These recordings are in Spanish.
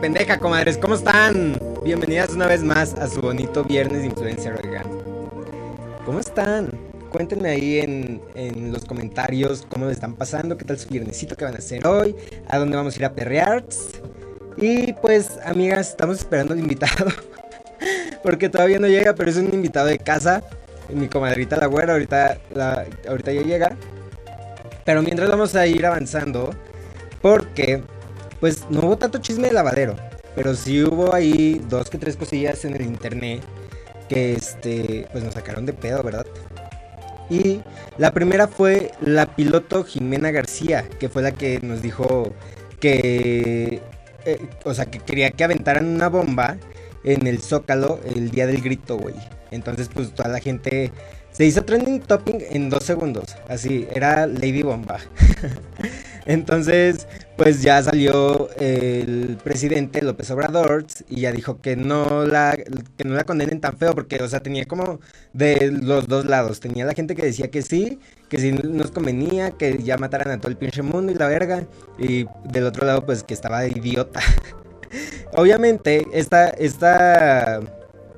Pendeja, comadres. ¿Cómo están? Bienvenidas una vez más a su bonito viernes de influencer, oigan. ¿Cómo están? Cuéntenme ahí en, en los comentarios cómo les están pasando, qué tal su viernesito que van a hacer hoy, a dónde vamos a ir a perrear. Y pues, amigas, estamos esperando al invitado. Porque todavía no llega, pero es un invitado de casa. Mi comadrita la güera, ahorita, la, ahorita ya llega. Pero mientras vamos a ir avanzando, porque pues no hubo tanto chisme de lavadero, pero sí hubo ahí dos que tres cosillas en el internet que este pues nos sacaron de pedo, ¿verdad? Y la primera fue la piloto Jimena García, que fue la que nos dijo que eh, o sea, que quería que aventaran una bomba en el Zócalo el día del grito, güey. Entonces, pues toda la gente se hizo trending topping en dos segundos. Así, era Lady Bomba. Entonces, pues ya salió el presidente López Obrador y ya dijo que no la que no la condenen tan feo porque o sea, tenía como de los dos lados, tenía la gente que decía que sí, que sí nos convenía, que ya mataran a todo el pinche mundo y la verga y del otro lado pues que estaba idiota. Obviamente, esta esta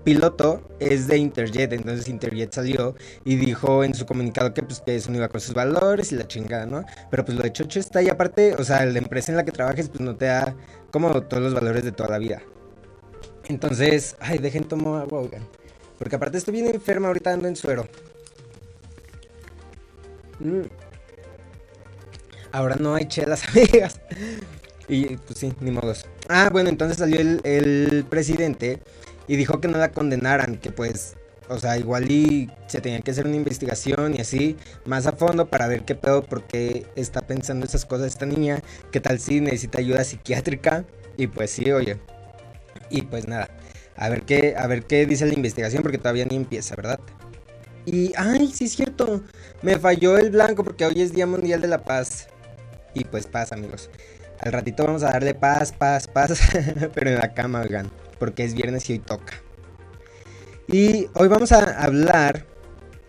piloto es de Interjet, entonces Interjet salió y dijo en su comunicado que pues que eso no iba con sus valores y la chingada, ¿no? Pero pues lo de Chocho está y aparte, o sea, la empresa en la que trabajes pues no te da como todos los valores de toda la vida. Entonces, ay, dejen tomar agua, oigan. Porque aparte estoy bien enferma ahorita ando en suero. Mm. Ahora no hay chelas, amigas. Y pues sí, ni modos. Ah, bueno, entonces salió el, el presidente y dijo que no la condenaran, que pues, o sea, igual y se tenía que hacer una investigación y así, más a fondo para ver qué pedo, por qué está pensando esas cosas esta niña, qué tal si necesita ayuda psiquiátrica, y pues sí, oye, y pues nada, a ver qué, a ver qué dice la investigación, porque todavía ni empieza, ¿verdad? Y, ay, sí es cierto, me falló el blanco porque hoy es Día Mundial de la Paz. Y pues paz, amigos. Al ratito vamos a darle paz, paz, paz, pero en la cama, oigan porque es viernes y hoy toca. Y hoy vamos a hablar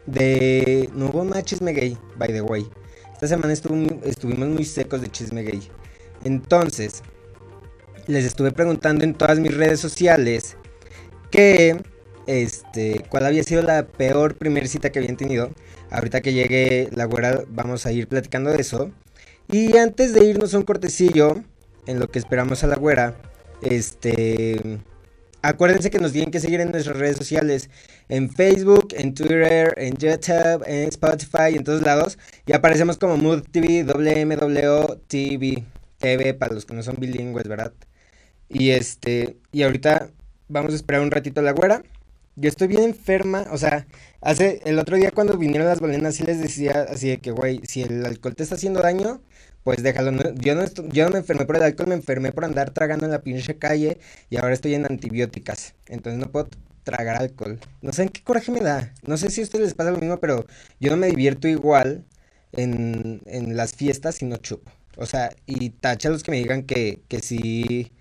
de... No hubo más chisme gay, by the way. Esta semana estuvimos muy secos de chisme gay. Entonces, les estuve preguntando en todas mis redes sociales que... Este, cuál había sido la peor primer cita que habían tenido. Ahorita que llegue la güera vamos a ir platicando de eso. Y antes de irnos un cortecillo, en lo que esperamos a la güera, este, Acuérdense que nos tienen que seguir en nuestras redes sociales, en Facebook, en Twitter, en YouTube, en Spotify, en todos lados. Y aparecemos como Mood TV, WMW TV, TV para los que no son bilingües, ¿verdad? Y este, y ahorita vamos a esperar un ratito a la güera. Yo estoy bien enferma, o sea, hace el otro día cuando vinieron las balenas sí les decía así de que, güey, si el alcohol te está haciendo daño, pues déjalo. yo, no yo no me enfermé por el alcohol, me enfermé por andar tragando en la pinche calle y ahora estoy en antibióticas. Entonces no puedo tragar alcohol. No sé en qué coraje me da. No sé si a ustedes les pasa lo mismo, pero yo no me divierto igual en, en las fiestas si no chupo. O sea, y tacha los que me digan que, que sí,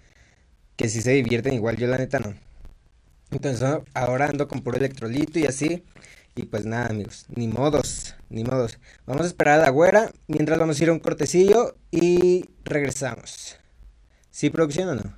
que sí se divierten igual, yo la neta no. Entonces ahora ando con puro electrolito y así. Y pues nada, amigos, ni modos, ni modos. Vamos a esperar a la güera mientras vamos a ir a un cortecillo y regresamos. ¿Sí, producción o no?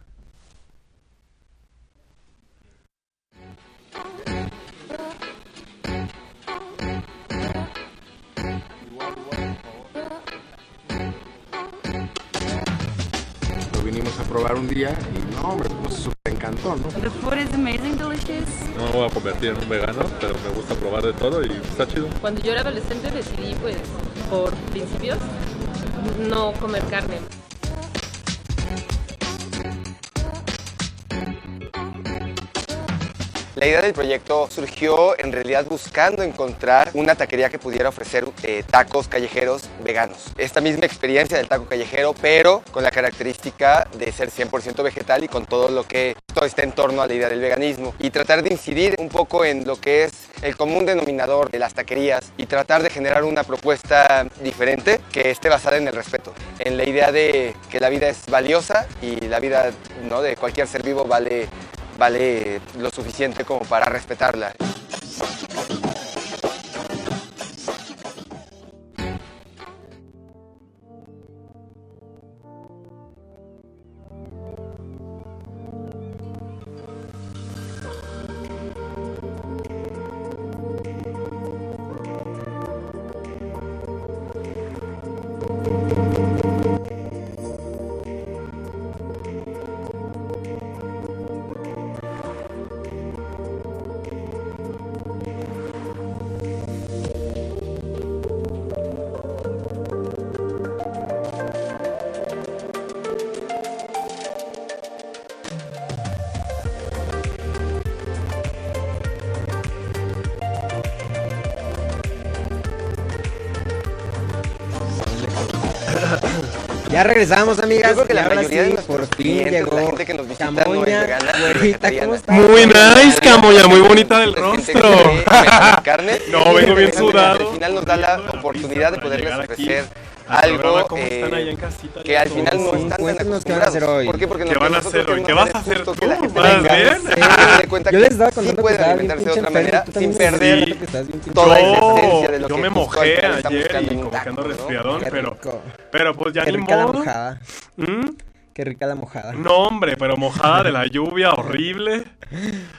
A probar un día y no, hombre, pues encantó, ¿no? The food is amazing, delicious. No me voy a convertir en un vegano, pero me gusta probar de todo y está chido. Cuando yo era adolescente decidí, pues, por principios, no comer carne. La idea del proyecto surgió en realidad buscando encontrar una taquería que pudiera ofrecer eh, tacos callejeros veganos. Esta misma experiencia del taco callejero, pero con la característica de ser 100% vegetal y con todo lo que todo está en torno a la idea del veganismo. Y tratar de incidir un poco en lo que es el común denominador de las taquerías y tratar de generar una propuesta diferente que esté basada en el respeto, en la idea de que la vida es valiosa y la vida ¿no? de cualquier ser vivo vale vale lo suficiente como para respetarla. Ya regresamos, amigas. Yo creo que la mayoría de sí, nuestros por fin llegó la gente que nos visita no es Camoña, güerita. ¿cómo estás? Muy nice, Camoya, muy bonita del rostro. carne. No, vengo bien al sudado. final nos da la oportunidad de poderles ofrecer al. Algo ¿Cómo están eh, allá en casita? que al final no Sí, están tan cuéntanos qué van a hacer acostumbrados. hoy. ¿Por qué? Porque ¿Qué van a hacer hoy? ¿Qué vas a hacer tú? que la gente ¿Más bien? cuenta Yo les sí contando pueden estaba bien alimentarse de otra manera sin me perder toda esa esencia de lo yo que me justo mojé ayer y como que ando ¿no? resfriadón, pero, pero pues ya Qué ni rica la modo. mojada. ¿Mm? Qué rica la mojada. No, hombre, pero mojada de la lluvia, horrible.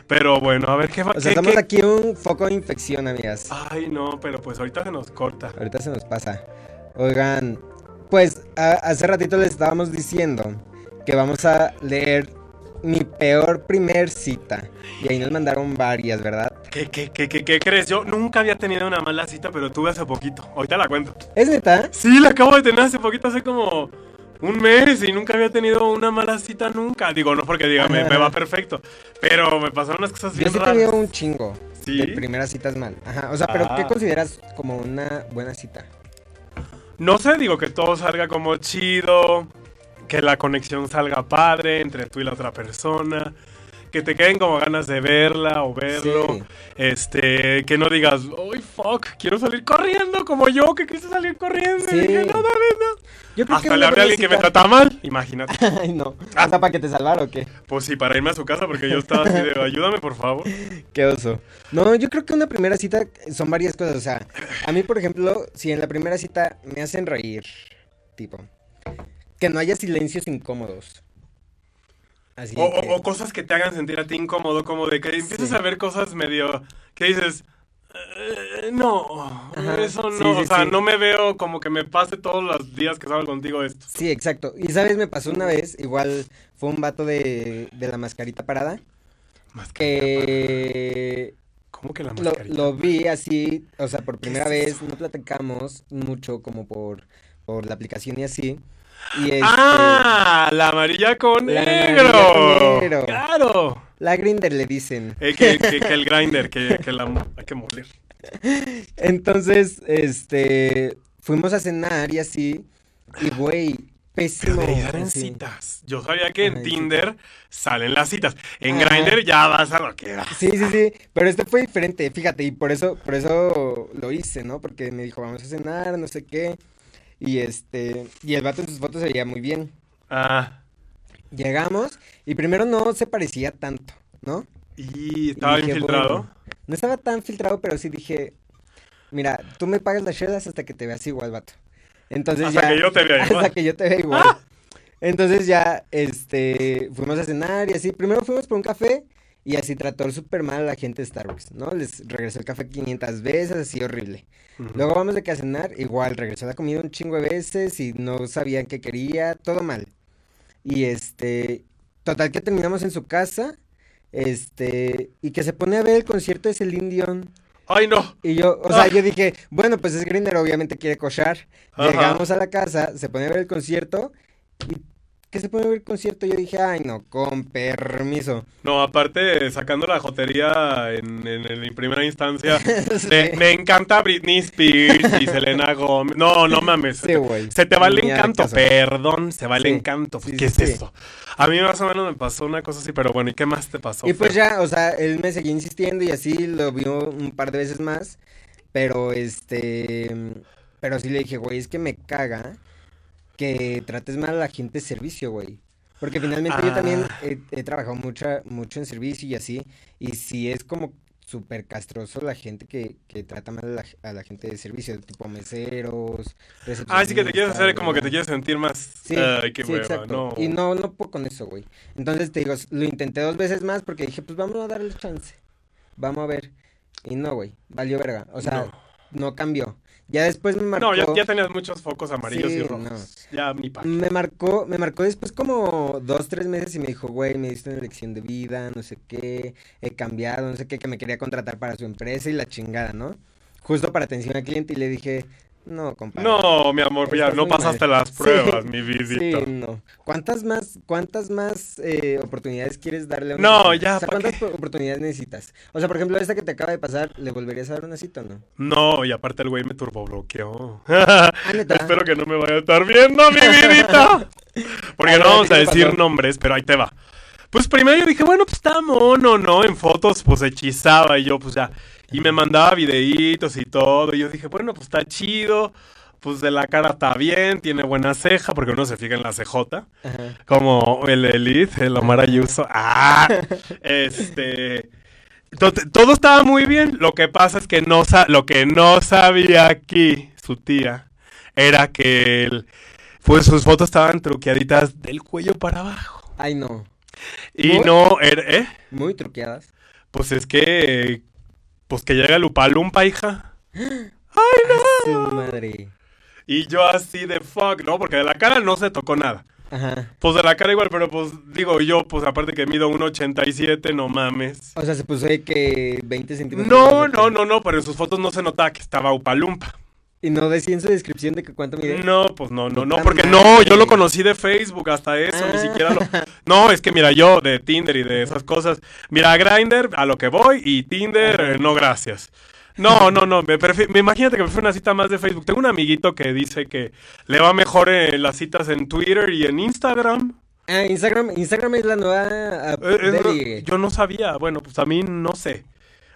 Pero bueno, a ver qué va. O sea, estamos qué- aquí un foco de infección, amigas. Ay, no, pero pues ahorita se nos corta. Ahorita se nos pasa. Oigan, pues a- hace ratito les estábamos diciendo que vamos a leer mi peor primer cita. Y ahí nos mandaron varias, ¿verdad? ¿Qué, qué, qué, qué, qué crees? Yo nunca había tenido una mala cita, pero tuve hace poquito. Ahorita la cuento. ¿Es neta? Sí, la acabo de tener hace poquito, hace como un mes y nunca había tenido una mala cita nunca. Digo, no porque diga, me, me va perfecto, pero me pasaron unas cosas Yo bien sí he raras. tenido un chingo ¿Sí? de primeras citas mal. Ajá, o sea, pero ¿qué Ah. consideras como una buena cita? No sé, digo que todo salga como chido, que la conexión salga padre entre tú y la otra persona, que te queden como ganas de verla o verlo, Sí. este, que no digas, ¡ay, fuck! Quiero salir corriendo como yo que quise salir corriendo. Sí. Y dije, no, mames, no. Yo creo Hasta que le hablé a alguien que me trata mal, imagínate. Ay, no. ¿Hasta para que te salvara o qué? Pues sí, para irme a su casa porque yo estaba así de, ayúdame por favor. Qué oso. No, yo creo que una primera cita son varias cosas. O sea, a mí, por ejemplo, si en la primera cita me hacen reír, tipo, que no haya silencios incómodos. Así O, que- o- cosas que te hagan sentir a ti incómodo, como de que empiezas Sí. a ver cosas medio que dices, "Eh, no, Ajá, eso no, sí, o sea, no me veo como que me pase todos los días que salgo contigo esto. Sí, exacto. Y sabes, me pasó una vez, igual fue un vato de, de la mascarita parada, Mascarita que ¿Cómo que la mascarita? lo vi así, o sea, por primera es vez, no platicamos mucho como por, por la aplicación y así. Y este, Ah, la amarilla con La negro. amarilla con negro. Claro. la grinder le dicen. Eh, que, que- que el grinder, que, que la hay que moler. Entonces, este, fuimos a cenar y así, y güey, Pero pésimo. en así. citas. Yo sabía que en Tinder salen las citas. En. Grindr ya vas a lo que vas. Sí, sí, sí, pero este fue diferente, fíjate, y por eso, por eso lo hice, ¿no? Porque me dijo, vamos a cenar, no sé qué, y este, y el vato en sus fotos se veía muy bien. Ah, Llegamos, y primero no se parecía tanto, ¿no? y Y estaba dije, infiltrado. bueno, no estaba tan filtrado, pero sí dije, mira, tú me pagas las chelas hasta que te veas igual, vato. Entonces Hasta ya, que yo te vea igual. hasta que yo te vea igual. Entonces ya, este, fuimos a cenar y así. Primero fuimos por un café y así trató súper mal a la gente de Starbucks, ¿no? Les regresó el café 500 veces, así horrible. Luego vamos de que a cenar, igual, regresó la comida un chingo de veces y no sabían qué quería, todo mal. Y este, total que terminamos en su casa, este, y que se pone a ver el concierto de Celine Dion. Ay, no. Y yo, o sea, Ah. yo dije, bueno, pues es Grinder, obviamente quiere cochar. Llegamos a la casa, se pone a ver el concierto, y que se a ver el concierto, yo dije, ay, no, con permiso. No, aparte, sacando la jotería en, en, en primera instancia, Sí. me, me encanta Britney Spears y Selena Gomez. No, no mames. Sí. Se te va el encanto, perdón, se va el Sí, encanto. ¿Qué es esto? A mí más o menos me pasó una cosa así, pero bueno, ¿y qué más te pasó? Y pues Fer? ya, o sea, él me seguía insistiendo y así lo vio un par de veces más. Pero este. Pero sí le dije, güey, es que me caga que trates mal a la gente de servicio, güey. Porque finalmente yo también Ah. he, he trabajado mucha, mucho en servicio y así. Y sí es como súper castroso la gente que, que trata mal a la, a la gente de servicio, tipo meseros, Ah, sí que te quieres hacer como que te quieres sentir más. Sí, Ay, qué sí, hueva, exacto. no. Y no, no puedo con eso, güey. Entonces te digo, lo intenté dos veces más porque dije, pues vamos a darle chance. Vamos a ver. Y no, güey, valió verga. O sea, no, cambió. Ya después me marcó. No, ya, ya tenías muchos focos amarillos Sí, y rojos. no. Ya mi pa. Me marcó, me marcó después como dos, tres meses y me dijo, güey, me diste una lección de vida, no sé qué, he cambiado, no sé qué, que me quería contratar para su empresa y la chingada, ¿no? Justo para atención al cliente y le dije, no, compadre. No, mi amor, ya no pasaste mal". las Sí, pruebas, mi Sí, vidito. no. ¿Cuántas más, cuántas más eh, oportunidades quieres darle a una No, ya, O sea, ¿pa' ¿cuántas qué? oportunidades necesitas? O sea, por ejemplo, esta que te acaba de pasar, ¿le volverías a dar una cita o no? No, y aparte el güey me turbobloqueó. Ah. Espero que no me vaya a estar viendo, mi vidita. Porque A no vamos a ¿qué te decir pasó? nombres, pero ahí te va. Pues primero yo dije, bueno, pues está mono, ¿no? En fotos, pues hechizaba y yo, pues ya. Y me mandaba videitos y todo. Y yo dije, bueno, pues está chido. Pues de la cara está bien, tiene buena ceja, porque uno se fija en la CJ. Ajá. Como el Elite, el Omar Ayuso. ¡Ah! Este. to- Todo estaba muy bien. Lo que pasa es que no lo que no sabía aquí su tía era que él, pues sus fotos estaban truqueaditas del cuello para abajo. Ay, no. Y ¿Muy? no, era, ¿eh? Muy truqueadas. Pues es que, pues que llega el Upalumpa, hija. Su madre. Y yo así de fuck, ¿no? Porque de la cara no se tocó nada. Ajá. Pues de la cara igual, pero pues digo yo, pues aparte que mido 1.87, no mames. O sea, se puso de que 20 centímetros. No, no, no, no, pero en sus fotos no se notaba que estaba Upalumpa. Y no decía en su descripción de que cuánto mide. No, pues no, no, no, porque no, yo lo conocí de Facebook hasta eso, ni Ah. siquiera lo... No, es que mira, yo de Tinder y de esas cosas, mira, Grindr, a lo que voy, y Tinder, eh, no gracias. No, no, no, me, me imagínate que me fue una cita más de Facebook. Tengo un amiguito que dice que le va mejor en las citas en Twitter y en Instagram. Ah, Instagram, Instagram es la nueva Eh, eh, yo no sabía, bueno, pues a mí no sé.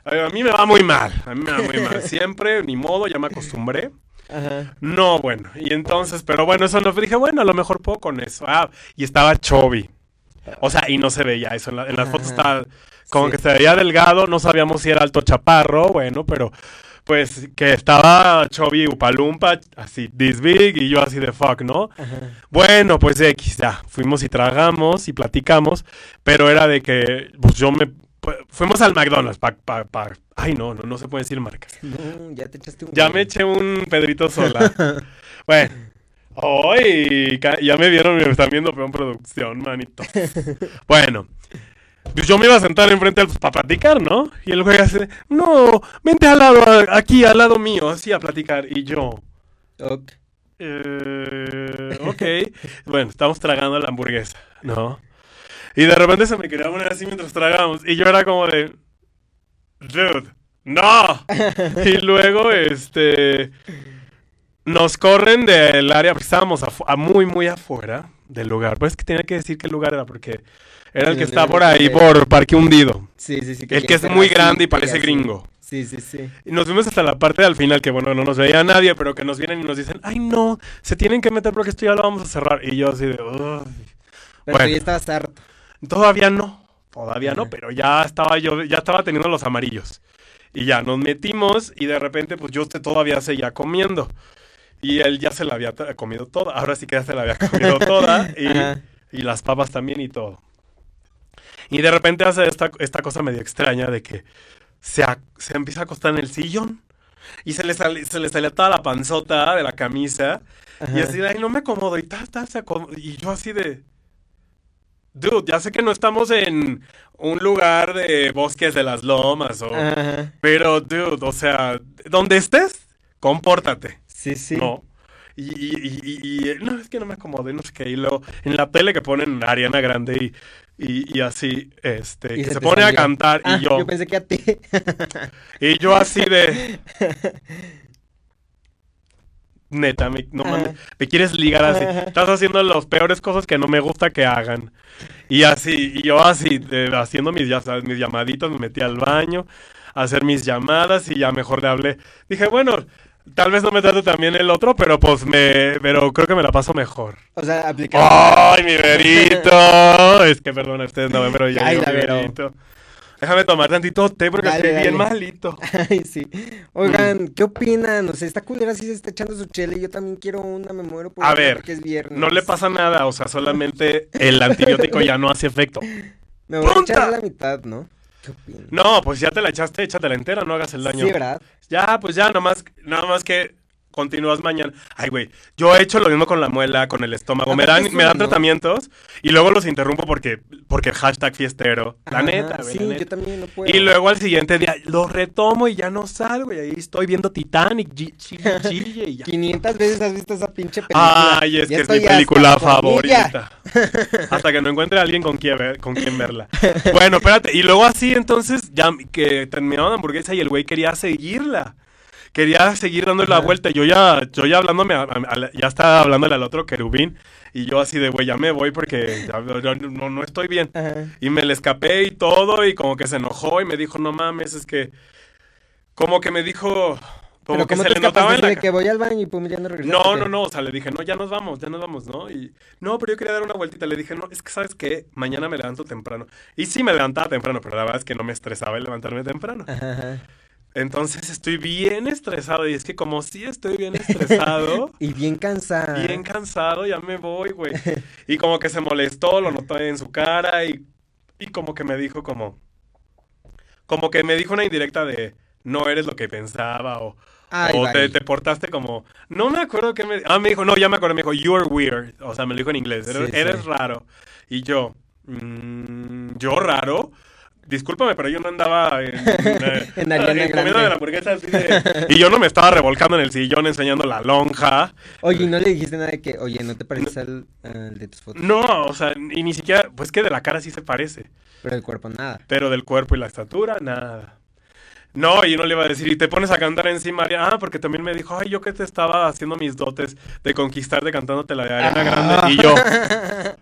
A mí me va muy mal, a mí me va muy mal. Siempre, ni modo, ya me acostumbré. Ajá. No, bueno, y entonces, pero bueno, eso no dije, bueno, a lo mejor puedo con eso. Ah, y estaba Chovy. O sea, y no se veía eso. En, la- en las fotos estaba como Sí. que se veía delgado, no sabíamos si era alto chaparro, bueno, pero pues que estaba Chovy Upalumpa, así, this big, y yo así de fuck, ¿no? Ajá. Bueno, pues X, ya, fuimos y tragamos y platicamos, pero era de que, pues yo me, fuimos al McDonald's, pa, pa, pa- ay no, no, no se puede decir marcas. No, ya te echaste un. Ya me eché un Pedrito Sola. bueno. Ca- ya me vieron, me están viendo peón producción, manito. bueno. Pues yo me iba a sentar enfrente al- para platicar, ¿no? Y el güey hace, no, vente al lado, aquí al lado mío, así a platicar. Y yo, Ok. eh, ok. bueno, estamos tragando la hamburguesa, ¿no? Y de repente se me quería poner así mientras tragamos. Y yo era como de, dude, no. y luego, este, nos corren del área, porque estábamos a muy, muy afuera del lugar. Pues es que tenía que decir qué lugar era, porque era el que está por ahí, por Parque Hundido. Sí, sí, sí. El que es muy grande y parece gringo. Sí, sí, sí. Y nos fuimos hasta la parte del final que, bueno, no nos veía nadie, pero que nos vienen y nos dicen, ay, no, se tienen que meter porque esto ya lo vamos a cerrar. Y yo así de, "Uy". Pero Bueno. tú ya estabas harto. Todavía no, todavía no, pero ya estaba yo, ya estaba teniendo los amarillos. Y ya nos metimos y de repente, pues yo usted todavía seguía comiendo. Y él ya se la había comido toda. Ahora sí que ya se la había comido toda. Y, las papas también y todo. Y de repente hace esta, esta cosa medio extraña de que se, se empieza a acostar en el sillón. Y se le, sale, se le salía toda la panzota de la camisa. Y así de, ay, no me acomodo. Y, ta, ta, se acomodo. y yo así de... Dude, ya sé que no estamos en un lugar de bosques de las lomas. O, Ajá. Pero, dude, o sea, donde estés, compórtate. Sí, sí. No. Y, y- y- no, es que no me acomodé, no sé qué. Y luego, en la tele que ponen Ariana Grande y, así, este, Y que se, pone a cantar Ah, y yo, Yo pensé que a ti. y yo así de... Neta, me, no Ajá. mames, me quieres ligar así. Estás haciendo las peores cosas que no me gusta que hagan. Y así, y yo así, de- haciendo mis, ya sabes, mis llamaditas, me metí al baño a hacer mis llamadas y ya mejor le hablé. Dije, bueno, tal vez no me trate también el otro, pero pues me, pero creo que me la paso mejor. O sea, aplicaste. ¡Ay, mi verito! es que perdona, ustedes no ven, pero ya Ay, digo la mi verito. Déjame tomar tantito té porque Dale, estoy bien malito. Ay, sí. Oigan, ¿qué opinan? O sea, esta culera sí se está echando su chela y yo también quiero una, me muero por A ver, porque es viernes. No le pasa nada, o sea, solamente el antibiótico ya no hace efecto. Me voy a echar la mitad, ¿no? ¿Qué opinan? No, pues ya te la echaste, échatela entera, no hagas el daño. Sí, ¿verdad? Ya, pues ya, nomás, nada más que continúas mañana. Ay, güey, yo he hecho lo mismo con la muela, con el estómago. Me dan, Aparte me dan tratamientos y luego los interrumpo porque, porque hashtag fiestero. La neta, güey. Sí, la neta. yo también no puedo. Y luego al siguiente día lo retomo y ya no salgo. Y ahí estoy viendo Titanic, gi- chille, chille, y ya. 500 veces has visto esa pinche película. Ay, es Ya que es mi película favorita. Hasta que no encuentre a alguien con quien, ver- con quien verla. Bueno, espérate. Y luego así, entonces, ya que terminaron la hamburguesa y el güey quería seguirla. Quería seguir dándole la vuelta. Yo ya, yo ya hablándome, a- a- ya estaba hablándole al otro querubín. Y yo así de, güey, ya me voy porque ya- no, no estoy bien. Ajá. Y me le escapé y todo, y como que se enojó y me dijo, no mames, es que. Como que me dijo. Como Pero que ¿cómo se le notaba en la que voy al baño y pum, ya no regresaste? No, no, no, o sea, le dije, no, ya nos vamos, ya nos vamos, ¿no? Y no, pero yo quería dar una vueltita. Le dije, no, es que sabes qué, mañana me levanto temprano. Y sí me levantaba temprano, pero la verdad es que no me estresaba el levantarme temprano. Ajá. Entonces estoy bien estresado. Y es que como sí estoy bien estresado, Y bien cansada. bien cansado, ya me voy, güey. Y como que se molestó, lo notó en su cara y, y como que me dijo como... Como que me dijo una indirecta de no eres lo que pensaba o, Ay, o te, te portaste como... No me acuerdo que me... Ah, me dijo, no, ya me acuerdo, me dijo, you're weird. O sea, me lo dijo en inglés, eres, Sí, eres sí. raro. Y yo, "Mm, ¿yo raro? Discúlpame, pero yo no andaba en, eh, En Ariana en comiendo de la hamburguesa así de- Y yo no me estaba revolcando en el sillón enseñando la lonja. Oye, ¿y no le dijiste nada de que, oye, ¿no te pareces al, al de tus fotos? No, o sea, y ni siquiera, pues que de la cara sí se parece, Pero el cuerpo nada. pero del cuerpo y la estatura, nada. No, y no le iba a decir, y te pones a cantar encima, ah, porque también me dijo, ay, yo que te estaba haciendo mis dotes de conquistarte cantándote la de Ariana Grande. Y yo,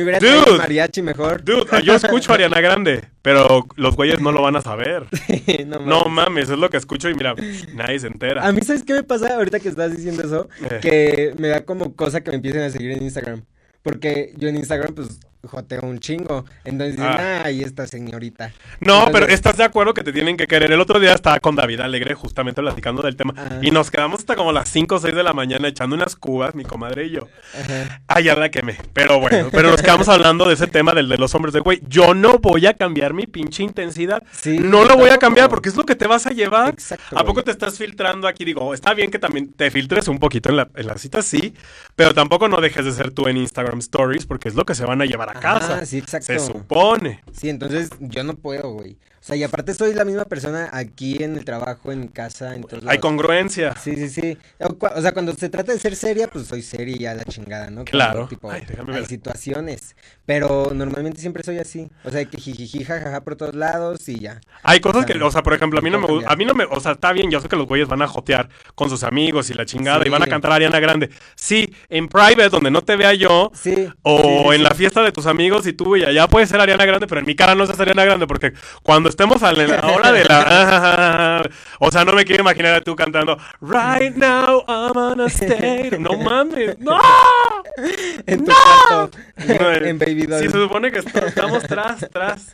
Me hubiera traído Dude. mariachi mejor. dude, yo escucho a Ariana Grande, pero los güeyes no lo van a saber. no, No mames. mames, es lo que escucho y mira, nadie se entera. A mí, ¿sabes qué me pasa ahorita que estás diciendo eso? Eh. Que me da como cosa que me empiecen a seguir en Instagram. Porque yo en Instagram, pues, joteo un chingo. Entonces dicen, Ah. ay, esta señorita. No, pero estás de acuerdo que te tienen que querer. El otro día estaba con David Alegre justamente platicando del tema y nos quedamos hasta como las 5 o 6 de la mañana echando unas cubas, mi comadre y yo. Ajá. Ay, ya la quemé. Pero bueno, pero nos quedamos hablando de ese tema del de los hombres de güey. Yo no voy a cambiar mi pinche intensidad. Sí, no lo voy a cambiar porque es lo que te vas a llevar. Exacto, ¿A poco güey. te estás filtrando aquí? Digo, está bien que también te filtres un poquito en la, en la cita, sí, pero tampoco no dejes de ser tú en Instagram Stories porque es lo que se van a llevar a Ajá, casa. sí, exacto. Se supone. Sí, entonces yo no puedo, güey. Sea, y aparte soy la misma persona aquí en el trabajo, en casa, en todos Hay lados. congruencia. Sí, sí, sí. O, sea, cuando se trata de ser seria, pues soy seria y a la chingada, ¿no? Claro. tipo, Ay, déjame hay situaciones. Pero normalmente siempre soy así. O sea, que jijiji, jajaja por todos lados y ya. Hay cosas O sea, que, o sea, por ejemplo, a mí no me gusta, a mí no me, o sea, está bien, yo sé que los güeyes van a jotear con sus amigos y la chingada Sí. y van a cantar Ariana Grande. Sí, en private, donde no te vea yo, Sí. o sí, sí, en la fiesta de tus amigos y tú y allá puede ser Ariana Grande, pero en mi cara no es Ariana Grande porque cuando estemos a la hora de la... o sea, no me quiero imaginar a tú cantando Right now I'm on a stage. No mames, no. En tu cuarto, No, en Baby Doll. Sí, se supone que est- estamos tras, tras.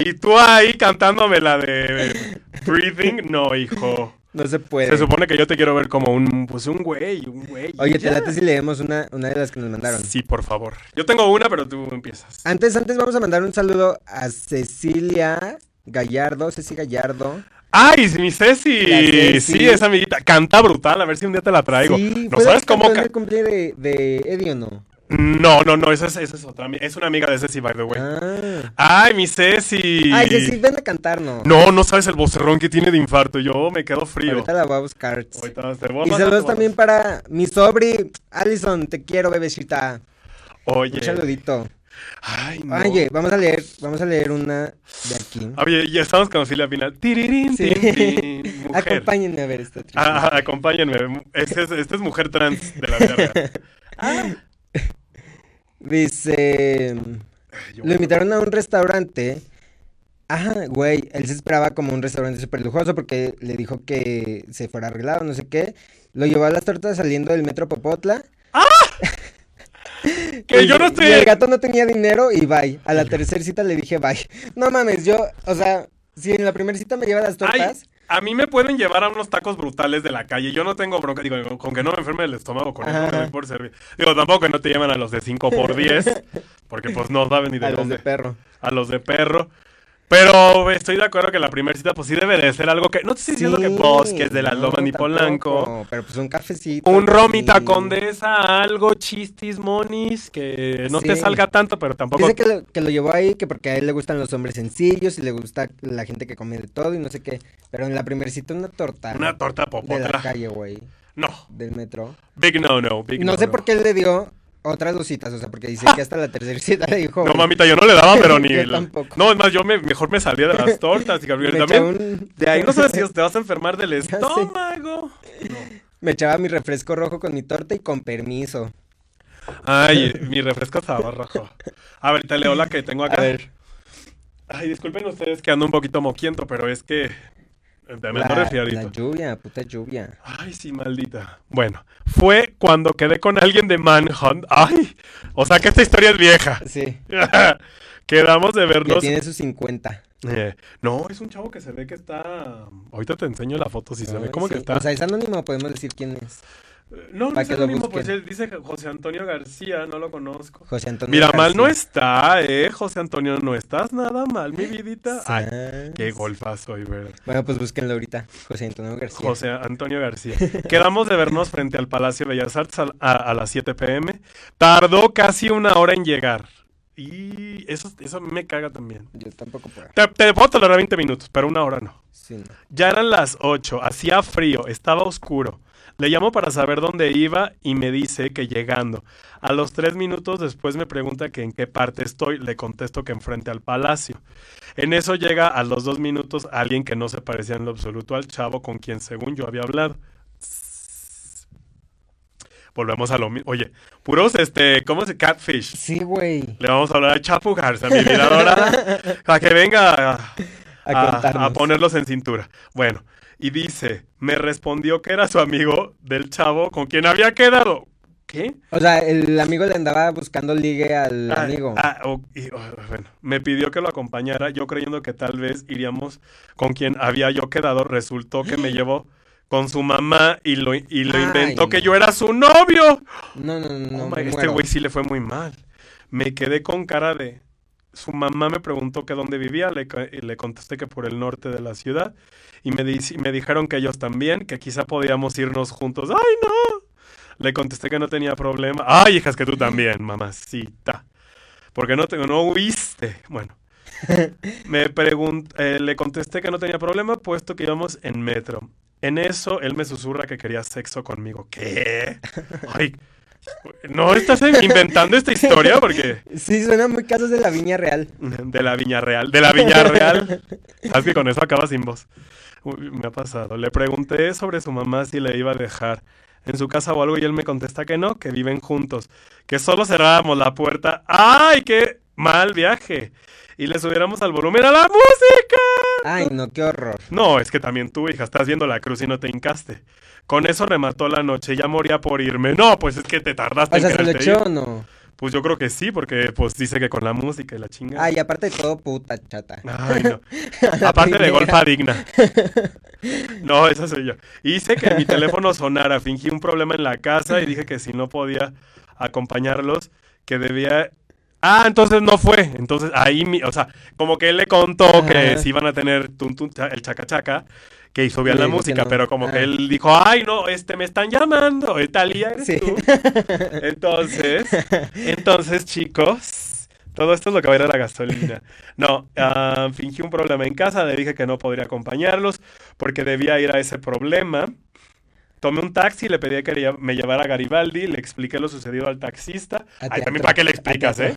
Y tú ahí cantándome la de Breathing. No, hijo. No se puede. Se supone que yo te quiero ver como un, pues un güey, un güey. Oye, te late si leemos una, una de las que nos mandaron. Sí, por favor. Yo tengo una, pero tú empiezas. Antes, antes vamos a mandar un saludo a Cecilia Gallardo, Ceci Gallardo. ¡Ay, mi Ceci! Sí, esa amiguita. Canta brutal, a ver si un día te la traigo. Sí, ¿No sabes cómo ca- de, de Eddie o no? No, no, no, esa es, esa es otra. Es una amiga de Ceci, by the way. Ah. ¡Ay, mi Ceci! Ay, Ceci, ven a cantarnos. No, no sabes el vocerrón que tiene de infarto. Yo me quedo frío. Ahorita la voy a buscar. Ahorita te voy a Y saludos también para mi sobri, Allison, te quiero, bebecita. Oye. Un saludito. Ay, no. Oye, vamos a leer, vamos a leer una de aquí. Oye, ya estamos con Silvia Pinal. Tirirín, Sí. tin, tin, mujer. Acompáñenme a ver esta triste. Ah, ah, acompáñenme. Esta es, mujer trans de la vida real. Dice, Yo- lo invitaron a un restaurante. Ajá, güey, él se esperaba como un restaurante súper lujoso porque le dijo que se fuera arreglado, no sé qué. Lo llevó a las tortas saliendo del metro Popotla. Que yo no estoy. el gato no tenía dinero y bye. A la tercera cita le dije bye. No mames, yo, o sea, si en la primera cita me lleva las Ay, tortas. a mí me pueden llevar a unos tacos brutales de la calle. Yo no tengo bronca. Digo, con que no me enferme el estómago, con eso doy por servir. Digo, tampoco que no te llevan a los de 5 por 10 porque pues no saben ni de a los dónde. de perro. a los de perro. Pero estoy de acuerdo que la primera cita, pues sí debe de ser algo que. No te estoy diciendo que Sí, bosques de la no, loma ni Polanco. Pero pues un cafecito. Un romita así. condesa, algo chistis, monis, que no te Sí. salga tanto, pero tampoco. Dice que lo, que lo llevó ahí, que porque a él le gustan los hombres sencillos y le gusta la gente que come de todo y no sé qué. Pero en la primera cita una torta. Una torta de la calle, güey. No, Del metro. big no, no, big No no, sé no. por qué él le dio otras dos citas, o sea, porque dice que hasta la tercera cita le dijo. No, mamita, yo no le daba, pero ni. Yo la- tampoco. No, es más, yo me, mejor me salía de las tortas. Y me, también. un- De ahí no sabes si te vas a enfermar del estómago. me echaba mi refresco rojo con mi torta y con permiso. Ay, mi refresco estaba rojo. A ver, te leo la que tengo acá. A ver. Ay, disculpen ustedes que ando un poquito moquiento, pero es que. Me ando La, la lluvia, puta lluvia. Ay, sí, maldita. Bueno, fue cuando quedé con alguien de Manhunt. Ay, o sea que esta historia es vieja. Sí, Quedamos de ya vernos. tiene sus 50. Eh, no, es un chavo que se ve que está. Ahorita te enseño la foto si se ve Ay, como que está. O sea, es anónimo, podemos decir quién es. No, no es lo anónimo, pues dice José Antonio García, no lo conozco. José Antonio. Mira, mal no está, eh, José Antonio, no estás nada mal, mi vidita. Ay, qué golfa soy, ¿verdad? Bueno, pues búsquenlo ahorita. José Antonio García. José Antonio García. Quedamos de vernos frente al Palacio Bellas Artes a, a- a las 7 pm. Tardó casi una hora en llegar. Y eso, eso me caga también. Yo tampoco puedo. Te, te puedo tolerar 20 minutos, pero una hora no. Sí, no. Ya eran las 8, hacía frío, estaba oscuro. Le llamo para saber dónde iba y me dice que llegando. A los tres minutos después me pregunta que en qué parte estoy. Le contesto que enfrente al palacio. En eso llega a los dos minutos alguien que no se parecía en lo absoluto al chavo con quien según yo había hablado. Volvemos a lo mismo. Oye, puros, este, ¿cómo se? Catfish. Sí, güey. Le vamos a hablar a Chapu Garza, mi vida dorada, para que venga a, A a- a ponerlos en cintura. Bueno, y dice, me respondió que era su amigo del chavo con quien había quedado. ¿Qué? O sea, el amigo le andaba buscando ligue al Ah, amigo. ah, oh, y, oh, bueno, me pidió que lo acompañara, yo creyendo que tal vez iríamos con quien había yo quedado. Resultó que me llevó con su mamá y lo, y lo Ay, inventó que yo era su novio. No, no, no. Oh my- este güey sí le fue muy mal. Me quedé con cara de... Su mamá me preguntó que dónde vivía, le, le contesté que por el norte de la ciudad. Y me, di- me dijeron que ellos también, que quizá podíamos irnos juntos. ¡Ay, no! Le contesté que no tenía problema. ¡Ay, hijas, que tú también, mamacita! Porque no, te, no huiste. Bueno. Me eh, le contesté que no tenía problema, puesto que íbamos en metro. En eso, él me susurra que quería sexo conmigo. ¿Qué? Ay, ¿no estás inventando esta historia? Porque... Sí, suena muy casos de la viña real. De la Viña Real. De la Viña Real. Sabes que con eso acaba sin voz. Uy, me ha pasado. Le pregunté sobre su mamá si le iba a dejar en su casa o algo y él me contesta que no, que viven juntos. Que solo cerrábamos la puerta. ¡Ay, qué mal viaje! Y le subiéramos al volumen a la música. Ay, no, qué horror. No, es que también tú, hija, estás viendo la cruz y no te hincaste. Con eso remató la noche, ya moría por irme. No, pues es que te tardaste O sea, en ¿se lo echó o no? Pues yo creo que sí, porque pues dice que con la música y la chingada. Ay, aparte de todo, puta chata. Ay, no. Aparte de golfa digna. No, esa soy yo. Hice que mi teléfono sonara, fingí un problema en la casa y dije que si no podía acompañarlos, que debía... Ah, entonces no fue. Entonces ahí, mi... o sea, como que él le contó que si iban a tener cha- el chaca chaca, que subía Y la música, no. pero como que Ah. él dijo, ay, no, este, me están llamando, Talía eres Sí. tú". Entonces, entonces, chicos, todo esto es lo que va a ir a la gasolina. No, ah, fingí un problema en casa, le dije que no podría acompañarlos porque debía ir a ese problema. Tomé un taxi, le pedí que me llevara a Garibaldi, le expliqué lo sucedido al taxista. Ay, también para qué le explicas, ¿eh?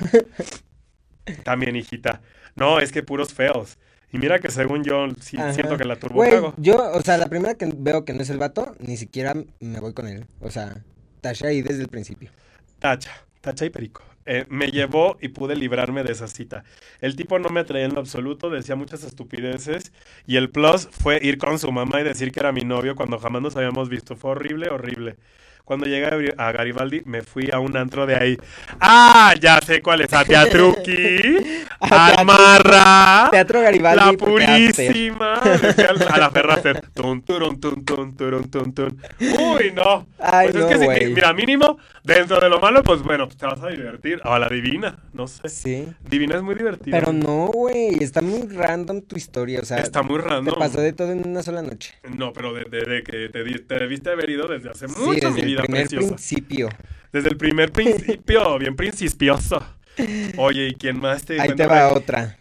También, hijita. No, es que puros feos. Y mira que según yo sí siento que la turbo cago. yo, o sea, la primera que veo que no es el vato, ni siquiera me voy con él. O sea, taché ahí desde el principio. Tacha, tacha y perico. Eh, me llevó y pude librarme de esa cita. El tipo no me atraía en lo absoluto, decía muchas estupideces y el plus fue ir con su mamá y decir que era mi novio cuando jamás nos habíamos visto. Fue horrible, horrible. Cuando llegué a Gari- a Garibaldi, me fui a un antro de ahí. ¡Ah! Ya sé cuál es. A Teatruqui. Almarra. Teatro Garibaldi. La purísima. A la Ferraster. Tun, turun, tun, tun, turun, tun, tun. Uy, no. Ay, pues no, es que sí, mira, mínimo, dentro de lo malo, pues bueno, te vas a divertir. O a la divina, no sé. Sí. Divina es muy divertida. Pero no, güey. Está muy random tu historia. O sea, Está muy te random. pasó de todo en una sola noche. No, pero desde de, que te, te debiste haber ido desde hace Sí, mucho, desde mi el vida primer preciosa. principio. Desde el primer principio, bien principioso. Oye, ¿y quién más te Ahí te va otra.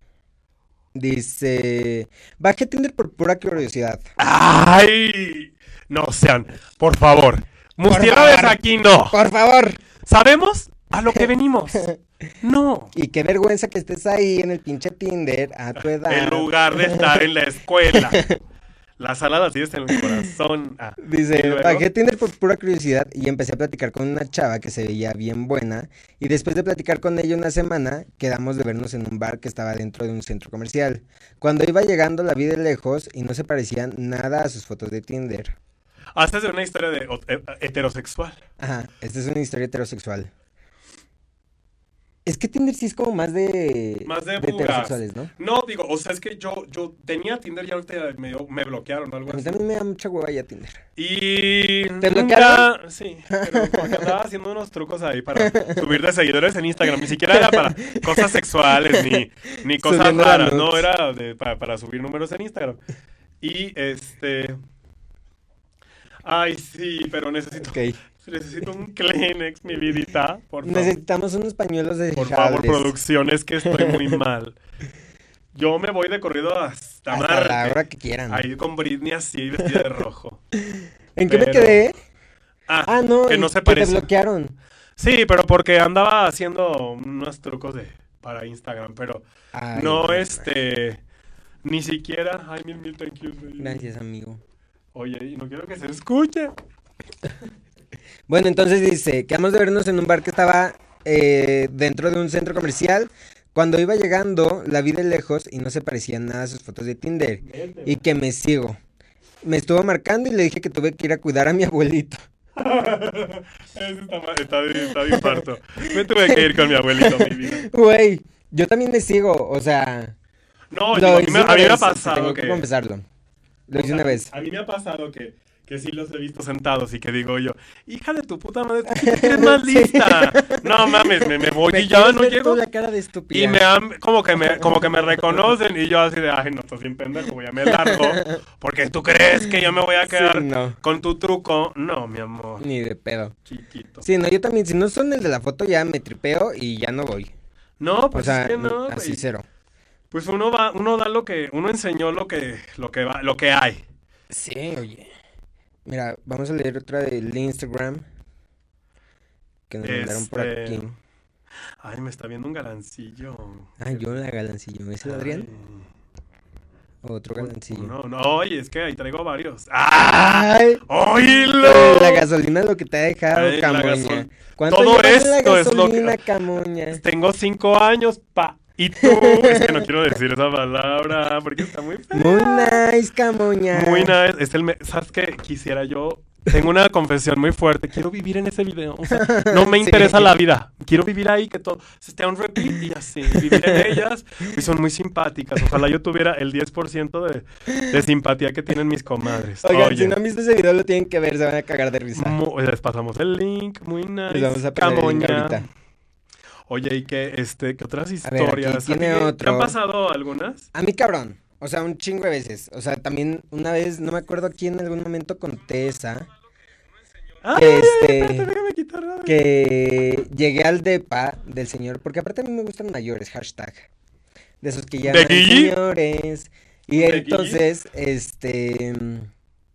Dice, bajé Tinder por pura curiosidad. ¡Ay! No sean, por favor. Murciélagos aquí no. Por favor. ¿Sabemos a lo que venimos? No. Y qué vergüenza que estés ahí en el pinche Tinder a tu edad. En lugar de estar en la escuela. La sala la tienes en el corazón. Ah, ¿y Dice, bajé Tinder por pura curiosidad y empecé a platicar con una chava que se veía bien buena. Y después de platicar con ella una semana, quedamos de vernos en un bar que estaba dentro de un centro comercial. Cuando iba llegando la vi de lejos y no se parecían nada a sus fotos de Tinder. Haces de una historia de o- eh, heterosexual. Ajá, esta es una historia heterosexual. Es que Tinder sí es como más de, Más de de heterosexuales, ¿no? No, digo, o sea, es que yo, yo tenía Tinder y ahorita me, me bloquearon o algo A mí así. también me da mucha hueva ya Tinder. Y ¿Te nunca- bloquearon? Sí, pero porque andaba haciendo unos trucos ahí para subir de seguidores en Instagram. Ni siquiera era para cosas sexuales ni, ni cosas Subiendo raras, no, era de- para, para subir números en Instagram. Y este. Ay, sí, pero necesito, Ok. Necesito un Kleenex, mi vidita. Por favor, Necesitamos unos pañuelos de por favor, producción, es que estoy muy mal. Yo me voy de corrido hasta, Hasta la Marte. hora que quieran. Ahí con Britney así, vestida de rojo. ¿En qué me quedé? Ah, Ah, no, que no se que te bloquearon. Sí, pero porque andaba haciendo unos trucos de para Instagram, pero Ay, no este ni siquiera, ay mil mil thank yous, baby. Gracias, amigo. Oye, y no quiero que se escuche. Bueno, entonces dice, quedamos de vernos en un bar que estaba eh, dentro de un centro comercial. Cuando iba llegando, la vi de lejos y no se parecían nada a sus fotos de Tinder. Y que me sigo. Me estuvo marcando y le dije que tuve que ir a cuidar a mi abuelito. Está, está, está de infarto. Me tuve que ir con mi abuelito, mi vida. Güey, yo también le sigo, o sea... No, digo, a mí me, a mí me ha pasado Tengo que, que confesarlo. Lo hice o una vez. A mí me ha pasado que que sí los he visto sentados y que digo yo, hija de tu puta madre, ¿tú tienes más lista? No mames, me, me voy Me y ya no llego. toda la cara de estúpida. Y me han, como que me, como que me reconocen y yo así de, ay, no, estás bien pendejo, ya me largo. Porque tú crees que yo me voy a Sí, quedar no, con tu truco. No, mi amor, ni de pedo. chiquito. Sí, no, yo también, si no son el de la foto ya me tripeo y ya no voy. No, O pues sea, es que no, así cero. Pues uno va, uno da lo que, uno enseñó lo que, lo que va, lo que hay. Sí, oye. Mira, vamos a leer otra del Instagram. Que nos mandaron por Este, aquí. Ay, me está viendo un galancillo. Ay, yo la galancillo. ¿Es el Adrián? Otro galancillo. No, no, oye, es que ahí traigo varios. ¡Ah! ¡Ay! ¡Oílo! La gasolina lo que te ha dejado, Ay, Camoña. ¿Cuánto Todo de la esto es lo que- gasolina, Camoña? Tengo cinco años, pa. Y tú, es que no quiero decir esa palabra porque está muy fea. Muy nice, Camoña. Muy nice. Es el ¿Sabes qué? Quisiera yo. Tengo una confesión muy fuerte. Quiero vivir en ese video. O sea, no me Sí. interesa la vida. Quiero vivir ahí, que todo se esté un repeat y así. Vivir en ellas. Y son muy simpáticas. Ojalá yo tuviera el 10% de, de simpatía que tienen mis comadres. Oigan, Oye, si no han visto ese video, lo tienen que ver, se van a cagar de risa. les pasamos el link. Muy nice. Les vamos a poner el link Camoña. ahorita. Oye, ¿y qué, este, qué otras A ver, historias? tiene ¿A ti ¿Te otro. han pasado algunas? A mí, cabrón. O sea, un chingo de veces. O sea, también una vez, no me acuerdo aquí en algún momento conté esa. Ay, Este, espérate, déjame quitar Que llegué al depa del señor, porque aparte a mí me gustan mayores, hashtag. De esos que Guille? señores. Y entonces, este,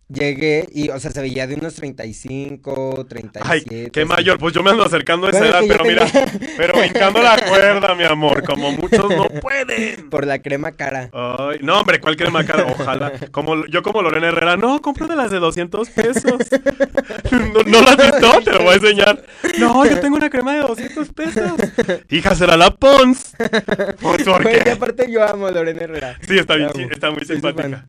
llegué y, o sea, se veía de unos 35, 37. Ay, qué mayor. Pues yo me ando acercando a esa Bueno, edad, pero mira, pero brincando la cuerda, mi amor, como muchos no pueden. Por la crema cara. Ay, no, hombre, ¿cuál crema cara? Ojalá. Como, yo como Lorena Herrera, no, compra de las de 200 pesos. ¿No, no la has visto? Te lo voy a enseñar. No, yo tengo una crema de 200 pesos. Hija, será la Pons. Pues, ¿por qué? aparte yo amo a Lorena Herrera. Sí, está bien, está muy simpática.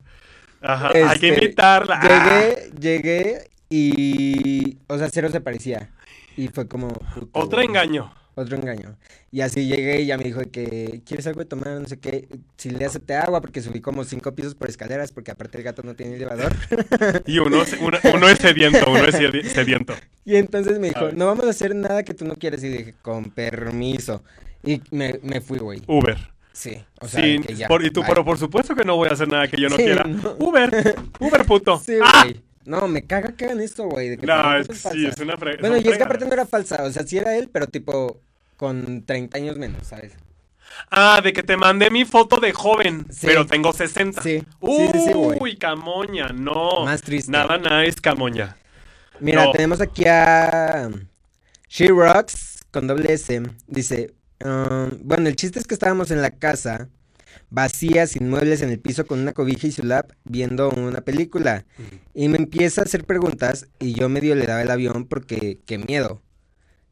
Ajá, hay que Este, invitarla. Ah. Llegué, llegué Y, o sea, cero se parecía. Y fue como... Otro engaño. Otro engaño. Y así llegué y ya me dijo que, ¿quieres algo de tomar? No sé qué. Si le acepté agua porque subí como cinco pisos por escaleras porque aparte el gato no tiene elevador. Y uno, es- uno, uno es sediento, uno es sedi- sediento. Y entonces me dijo, ver. no vamos a hacer nada que tú no quieras. Y dije, con permiso. Y me, me fui, güey. Uber. Sí, o sea, que ya. por- y tú, pero por supuesto que no voy a hacer nada que yo no Sí, quiera. no. Uber, Uber puto. Sí, ¡Ah! güey. No, me caga que hagan esto, güey. No, es sí, es una fre- Bueno, y es que aparte no era falsa. O sea, sí era él, pero tipo con 30 años menos, ¿sabes? Ah, de que te mandé mi foto de joven, Sí. pero tengo 60. Sí. Uy, Sí, sí. Camoña, no. Más triste. Nada nice, Camoña. Mira, No. tenemos aquí a She Rocks con doble S. Dice, um, bueno, el chiste es que estábamos en la casa, vacía, sin muebles en el piso, con una cobija y su lap, viendo una película. Y me empieza a hacer preguntas y yo medio le daba el avión porque, qué miedo.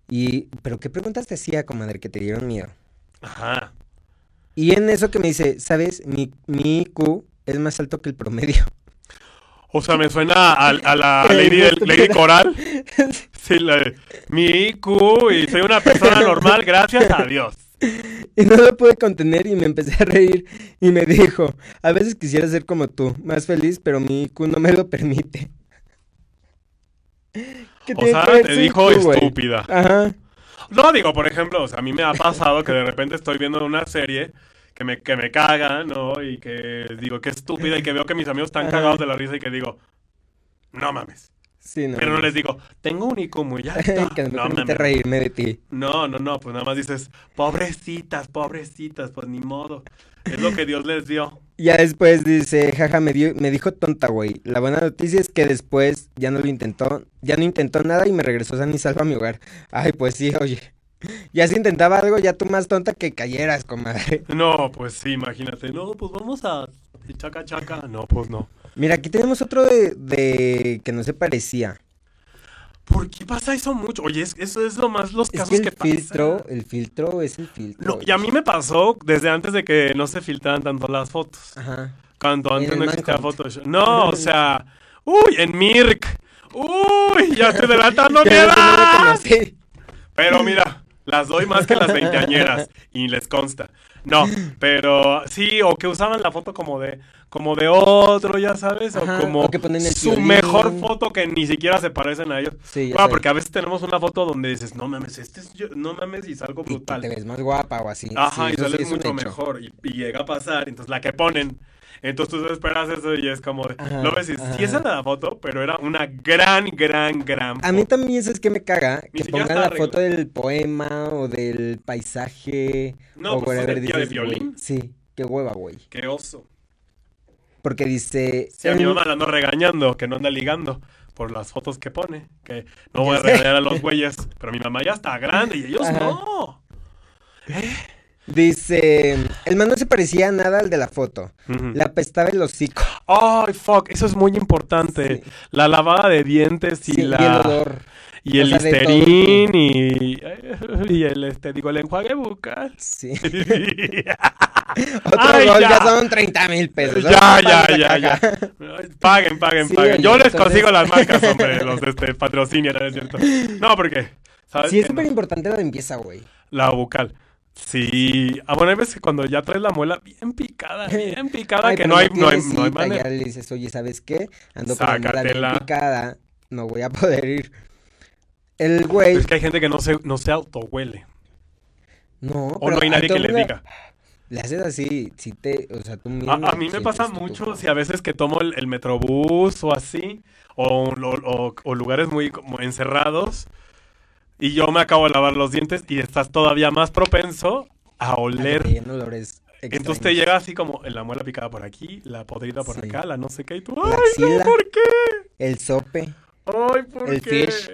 Y, pero ¿qué preguntas te hacía, comadre, que te dieron miedo? Ajá. Y en eso que me dice, ¿sabes? Mi, mi IQ es más alto que el promedio. O sea, me suena a, a la Lady, Lady. Coral. Sí, la mi IQ y soy una persona normal, gracias a Dios. Y no lo pude contener y me empecé a reír y me dijo, a veces quisiera ser como tú, más feliz, pero mi IQ no me lo permite. ¿Qué O sea, te dijo estúpida. Ajá. No, digo, por ejemplo, o sea, a mí me ha pasado que de repente estoy viendo una serie que me, que me caga, ¿no? Y que digo, qué estúpida, y que veo que mis amigos están Ajá. cagados de la risa y que digo, no mames. Sí, no. Pero no les digo, tengo un IQ muy alto. que no me No, reírme de ti. No, no, no, pues nada más dices, pobrecitas, pobrecitas, pues ni modo. Es lo que Dios les dio. Ya después dice, jaja, me, dio, me dijo tonta, güey. La buena noticia es que después ya no lo intentó, ya no intentó nada y me regresó san y salvo a mi hogar. Ay, pues sí, oye. Ya si intentaba algo, ya tú más tonta que cayeras, comadre. No, pues sí, imagínate. No, pues vamos a chaca chaca. No, pues no. Mira, aquí tenemos otro de, de que no se parecía. ¿Por qué pasa eso mucho? Oye, es- eso es lo más los Es casos que el que pasan. filtro, el filtro es el filtro. No, y a mí me pasó desde antes de que no se filtraran tanto las fotos. Ajá. Cuando antes no existía. Photoshop. No, o sea, uy, en Mirk. Uy, ya estoy adelantando mi edad. Pero mira, las doy más que las veinteañeras y les consta. No, pero sí, o que usaban la foto como de como de otro, ya sabes, Ajá, o como o que ponen el su violín. mejor foto que ni siquiera se parecen a ellos. Sí, ya Bueno, sé. porque a veces tenemos una foto donde dices, no mames, este es yo, no mames y salgo Y brutal. te ves más guapa o así. Ajá, Sí, y sí sales es un mucho mejor. Y, y llega a pasar, entonces la que ponen. Entonces tú esperas eso y es como de, Ajá, lo ves y sí esa era la foto, pero era una gran, gran, gran A mí foto. también es que me caga Ni que pongan la foto del poema o del paisaje No, o pues, whatever de dices, güey. violín. Sí, qué hueva, güey. Qué oso. Porque dice... Sí, a mi en- mamá la ando regañando, que no anda ligando por las fotos que pone. Que no voy a regañar a los güeyes, pero mi mamá ya está grande y ellos Ajá. no. Dice, el man no se parecía a nada al de la foto. Ujú. Le apestaba el hocico. Ay, fuck, eso es muy importante. Sí. La lavada de dientes y Sí, la... y el olor. Y el sea, listerín y, y el, este, digo, el enjuague bucal. Sí. ya, Otro Ay, gol ya. ya son 30 mil pesos. ya, ya, ya. Ay, Paguen, paguen, Sí, paguen. oye, Yo les entonces- consigo las marcas, hombre, los este, patrocinios, ¿no es cierto? No, porque, ¿sabes? Sí, es súper importante la limpieza, güey. La bucal. Sí. Ah, bueno, hay veces que cuando ya traes la muela bien picada, bien picada, Ay, que pero no hay, no hay, no hay manera. Ya le dices, oye, ¿sabes qué? Ando con la muela bien Sácatela. picada, no voy a poder ir. El güey, Es que hay gente que no se, no se autohuele. no, O no hay nadie que le diga. Le haces así, si te, o sea, tú mismo. A, a mí me pasa mucho si a veces que tomo el, el metrobús o así, o- o lugares muy como encerrados, y yo me acabo de lavar los dientes y estás todavía más propenso a oler. Entonces te llega así como la muela picada por aquí, la podrida por Sí. acá, la no sé qué, y tú, ¡ay, axila. no, ¿por qué? El sope. ¡Ay, por El qué! fish.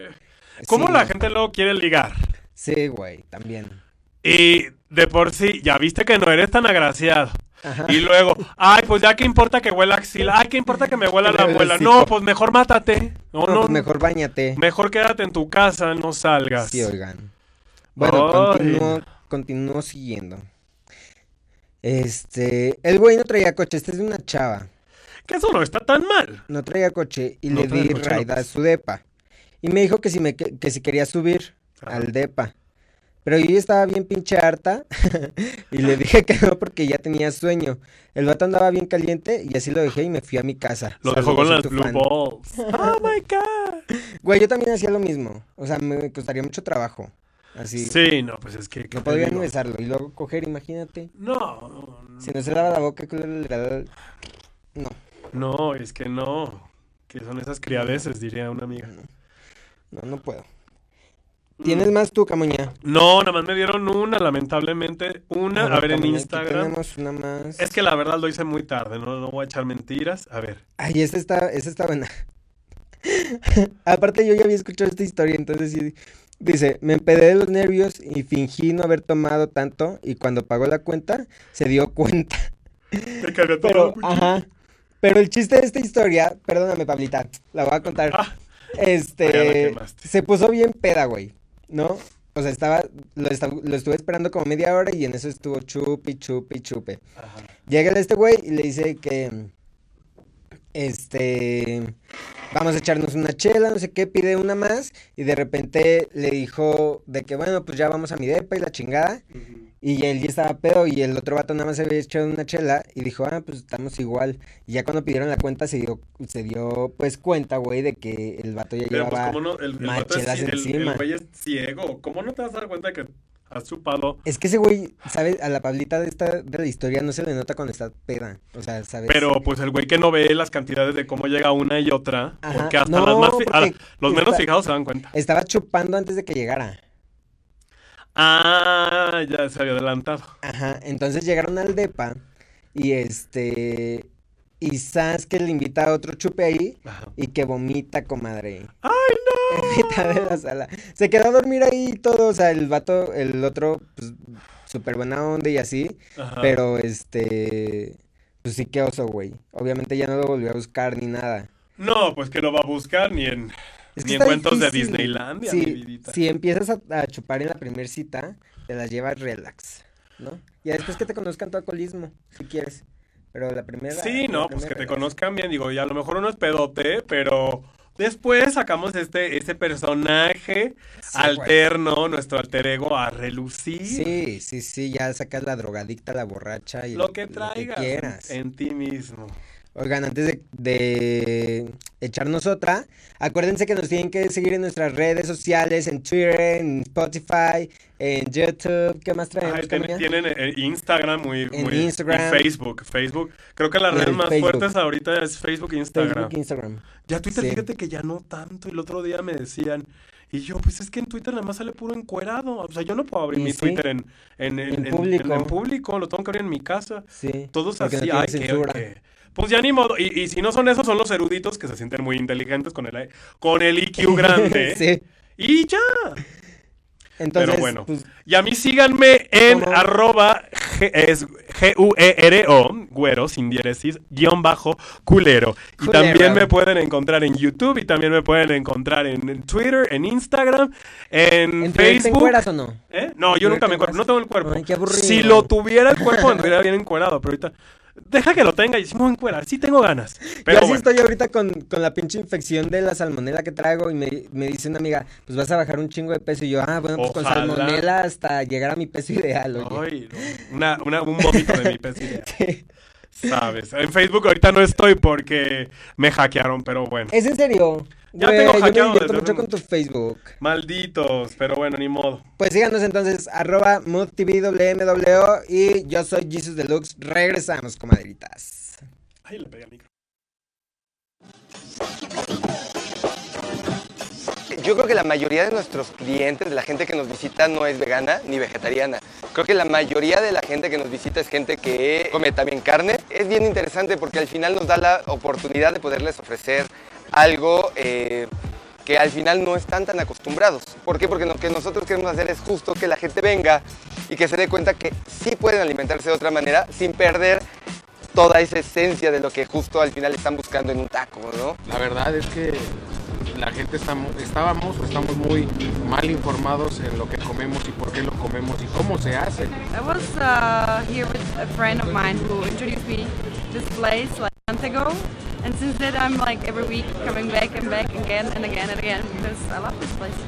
¿Cómo Sí, la no. gente luego quiere ligar? Sí, güey, también. Y de por sí, ya viste que no eres tan agraciado. Ajá. Y luego, ay, pues ya que importa que huela axila, ay, que importa que me huela la hocico. No, pues mejor mátate. No, No, no, pues mejor bañate. mejor quédate en tu casa, no salgas. Sí, oigan. Bueno, continúo, continúo siguiendo. Este, el güey no traía coche, este es de una chava. Que eso no está tan mal. no traía coche y No le di coche, raid no. a su depa. Y me dijo que si, me, que, que si quería subir Ajá. al depa. Pero yo ya estaba bien pinche harta y le dije que no porque ya tenía sueño. El vato andaba bien caliente y así lo dejé y me fui a mi casa. Lo dejó con las blue fan. balls. Oh my god. Güey, yo también hacía lo mismo. O sea, me costaría mucho trabajo. Así. Sí, no, pues es que. ¿qué No podría ni besarlo y luego coger, imagínate. No, no, Si no se lava la boca. No, no, es que no. Que son esas criadeces, diría una amiga. no, no puedo. Mm. ¿Tienes más tú, Camuña? No, nada más me dieron una, lamentablemente. Una, a ver, en Camuña, Instagram. Tenemos una más. Es que la verdad lo hice muy tarde, no, no voy a echar mentiras. A ver. Ay, esta está, esta está buena. Aparte, yo ya había escuchado esta historia, entonces sí. Dice, me empedé de los nervios y fingí no haber tomado tanto y cuando pagó la cuenta se dio cuenta. Que había tomado Pero, ajá. Pero el chiste de esta historia, perdóname, Pablita, la voy a contar. Ah, Este, se puso bien peda, güey, ¿no? O sea, estaba, lo, esta- lo estuve esperando como media hora y en eso estuvo chupi, chupi, chupe. Ajá. Llega este güey y le dice que, este, vamos a echarnos una chela, no sé qué, pide una más y de repente le dijo de que, bueno, pues ya vamos a mi depa y la chingada. Y él ya estaba pedo y el otro vato nada más se había echado una chela y dijo, ah, pues estamos igual. Y ya cuando pidieron la cuenta se dio, se dio pues cuenta, güey, de que el vato ya Pero pues, llevaba ¿cómo no? El, el más vato es chelas cie- el- el encima. güey es ciego. ¿Cómo no te vas a dar cuenta que has chupado? Es que ese güey, ¿sabes? A la Pablita de esta de la historia no se le nota cuando está peda. O sea, ¿sabes? Pero pues el güey que no ve las cantidades de cómo llega una y otra, Ajá. porque hasta No, las más fi- porque a- los menos está- fijados se dan cuenta. Estaba chupando antes de que llegara. Ah, ya se había adelantado. Ajá, entonces llegaron al depa y este... Y Sas que le invita a otro chupe ahí Ajá. y que vomita, comadre. ¡Ay, En mitad de la sala. Se quedó a dormir ahí todo, o sea, el vato, el otro, pues, súper buena onda y así. no! Ajá. Pero este... Pues sí que oso, güey. Obviamente ya no lo volvió a buscar ni nada. No, pues que lo va a buscar ni en, Es que ni en de. Disneylandia, Sí, mi vidita. si empiezas a, a chupar en la primera cita, te las llevas relax, ¿no? Y después que te conozcan tu alcoholismo, si quieres. Pero la primera. Sí, la no, pues que te conozcan bien, digo, y a lo mejor uno es pedote, pero después sacamos este, este personaje Sí, alterno, nuestro alter ego a relucir. Sí, sí, sí, ya sacas la drogadicta, la borracha y Lo que traigas en- quieras. en ti mismo. Oigan, antes de, de echarnos otra, acuérdense que nos tienen que seguir en nuestras redes sociales, en Twitter, en Spotify, en YouTube. ¿Qué más traemos, tienen, eh, Instagram muy, En muy- Instagram. y Facebook, Facebook. Creo que las redes más Facebook. fuertes ahorita es Facebook e Instagram. Facebook, Instagram. Ya Twitter, Sí. fíjate que ya no tanto. El otro día me decían, y yo, pues es que en Twitter nada más sale puro encuerado. O sea, yo no puedo abrir mi sí. Twitter en, en, en- En en- público. en- público, lo tengo que abrir en mi casa. Sí. Todos no así, tiene ay, qué- Pues ya ni modo. Y, y si no son esos, son los eruditos que se sienten muy inteligentes con el, con el IQ grande. sí. Y ya. Entonces, Pero bueno. pues, Y a mí síganme en ¿Cómo? arroba G-U-E-R-O, güero, sin diéresis, guion bajo, culero. Y Culero. también me pueden encontrar en YouTube y también me pueden encontrar en, Twitter, en Instagram, en, ¿en Twitter te Facebook. encueras o no? ¿Eh? No, yo ¿En nunca me encuero, no tengo el cuerpo. Ay, qué aburrido. si lo tuviera el cuerpo, andaría bien encuerado, pero ahorita... Deja que lo tenga y si me voy a encuerar, sí tengo ganas. Pero Yo así bueno. estoy ahorita con, con la pinche infección de la salmonela que traigo y me, me dice una amiga, pues vas a bajar un chingo de peso y yo, ah, bueno, pues con salmonela hasta llegar a mi peso ideal, oye. Ay, una, una- un vómito de mi pez ideal. ¿Sabes? En Facebook ahorita no estoy porque me hackearon, pero bueno. ¿Es en serio? Ya Güey, tengo yo me hackeado divierto desde mucho con tu Facebook. Malditos, pero bueno, ni modo. Pues síganos entonces, arroba moodtvwmw y yo soy Jesus Deluxe. Regresamos, comadritas. Ay, le pegué al micro. Yo creo que la mayoría de nuestros clientes, de la gente que nos visita, no es vegana ni vegetariana. Creo que la mayoría de la gente que nos visita es gente que come también carne. Es bien interesante porque al final nos da la oportunidad de poderles ofrecer algo eh, que al final no están tan acostumbrados. ¿Por qué? Porque lo que nosotros queremos hacer es justo que la gente venga y que se dé cuenta que sí pueden alimentarse de otra manera sin perder toda esa esencia de lo que justo al final están buscando en un taco, ¿no? La verdad es que la gente estamos, estábamos o estamos muy mal informados en lo que comemos y por qué lo comemos y cómo se hace. I was uh, here with a friend of mine who introduced me this place. Like month ago.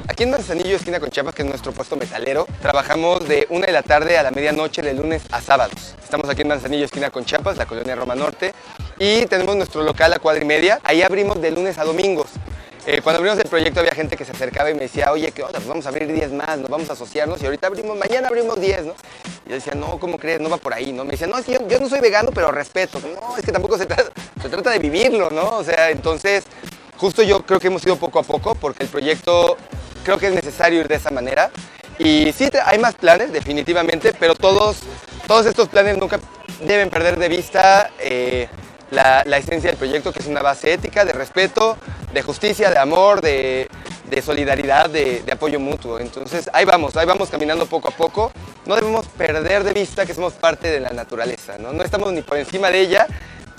Aquí en Manzanillo, esquina con Chiapas, que es nuestro puesto metalero, trabajamos de una de la tarde a la medianoche de lunes a sábados. Estamos aquí en Manzanillo, esquina con Chiapas, la colonia Roma Norte, y tenemos nuestro local a cuadra y media. Ahí abrimos de lunes a domingos. Eh, cuando abrimos el proyecto había gente que se acercaba y me decía, oye, ¿qué onda? Pues vamos a abrir 10 más, nos vamos a asociarnos y ahorita abrimos, mañana abrimos 10, ¿no? Y yo decía, no, ¿cómo crees? No va por ahí, ¿no? Me decía, no, es que yo, no soy vegano, pero respeto. No, es que tampoco se trata, de vivirlo, ¿no? O sea, entonces, justo yo creo que hemos ido poco a poco porque el proyecto creo que es necesario ir de esa manera. Y sí, hay más planes, definitivamente, pero todos, todos estos planes nunca deben perder de vista eh, la, esencia del proyecto, que es una base ética, de respeto, de justicia, de amor, de, solidaridad, de, de apoyo mutuo. Entonces, ahí vamos, ahí vamos caminando poco a poco. No debemos perder de vista que somos parte de la naturaleza, ¿no? No estamos ni por encima de ella,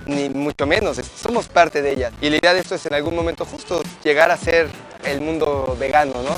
ni mucho menos, somos parte de ella. Y la idea de esto es en algún momento justo llegar a ser el mundo vegano, ¿no?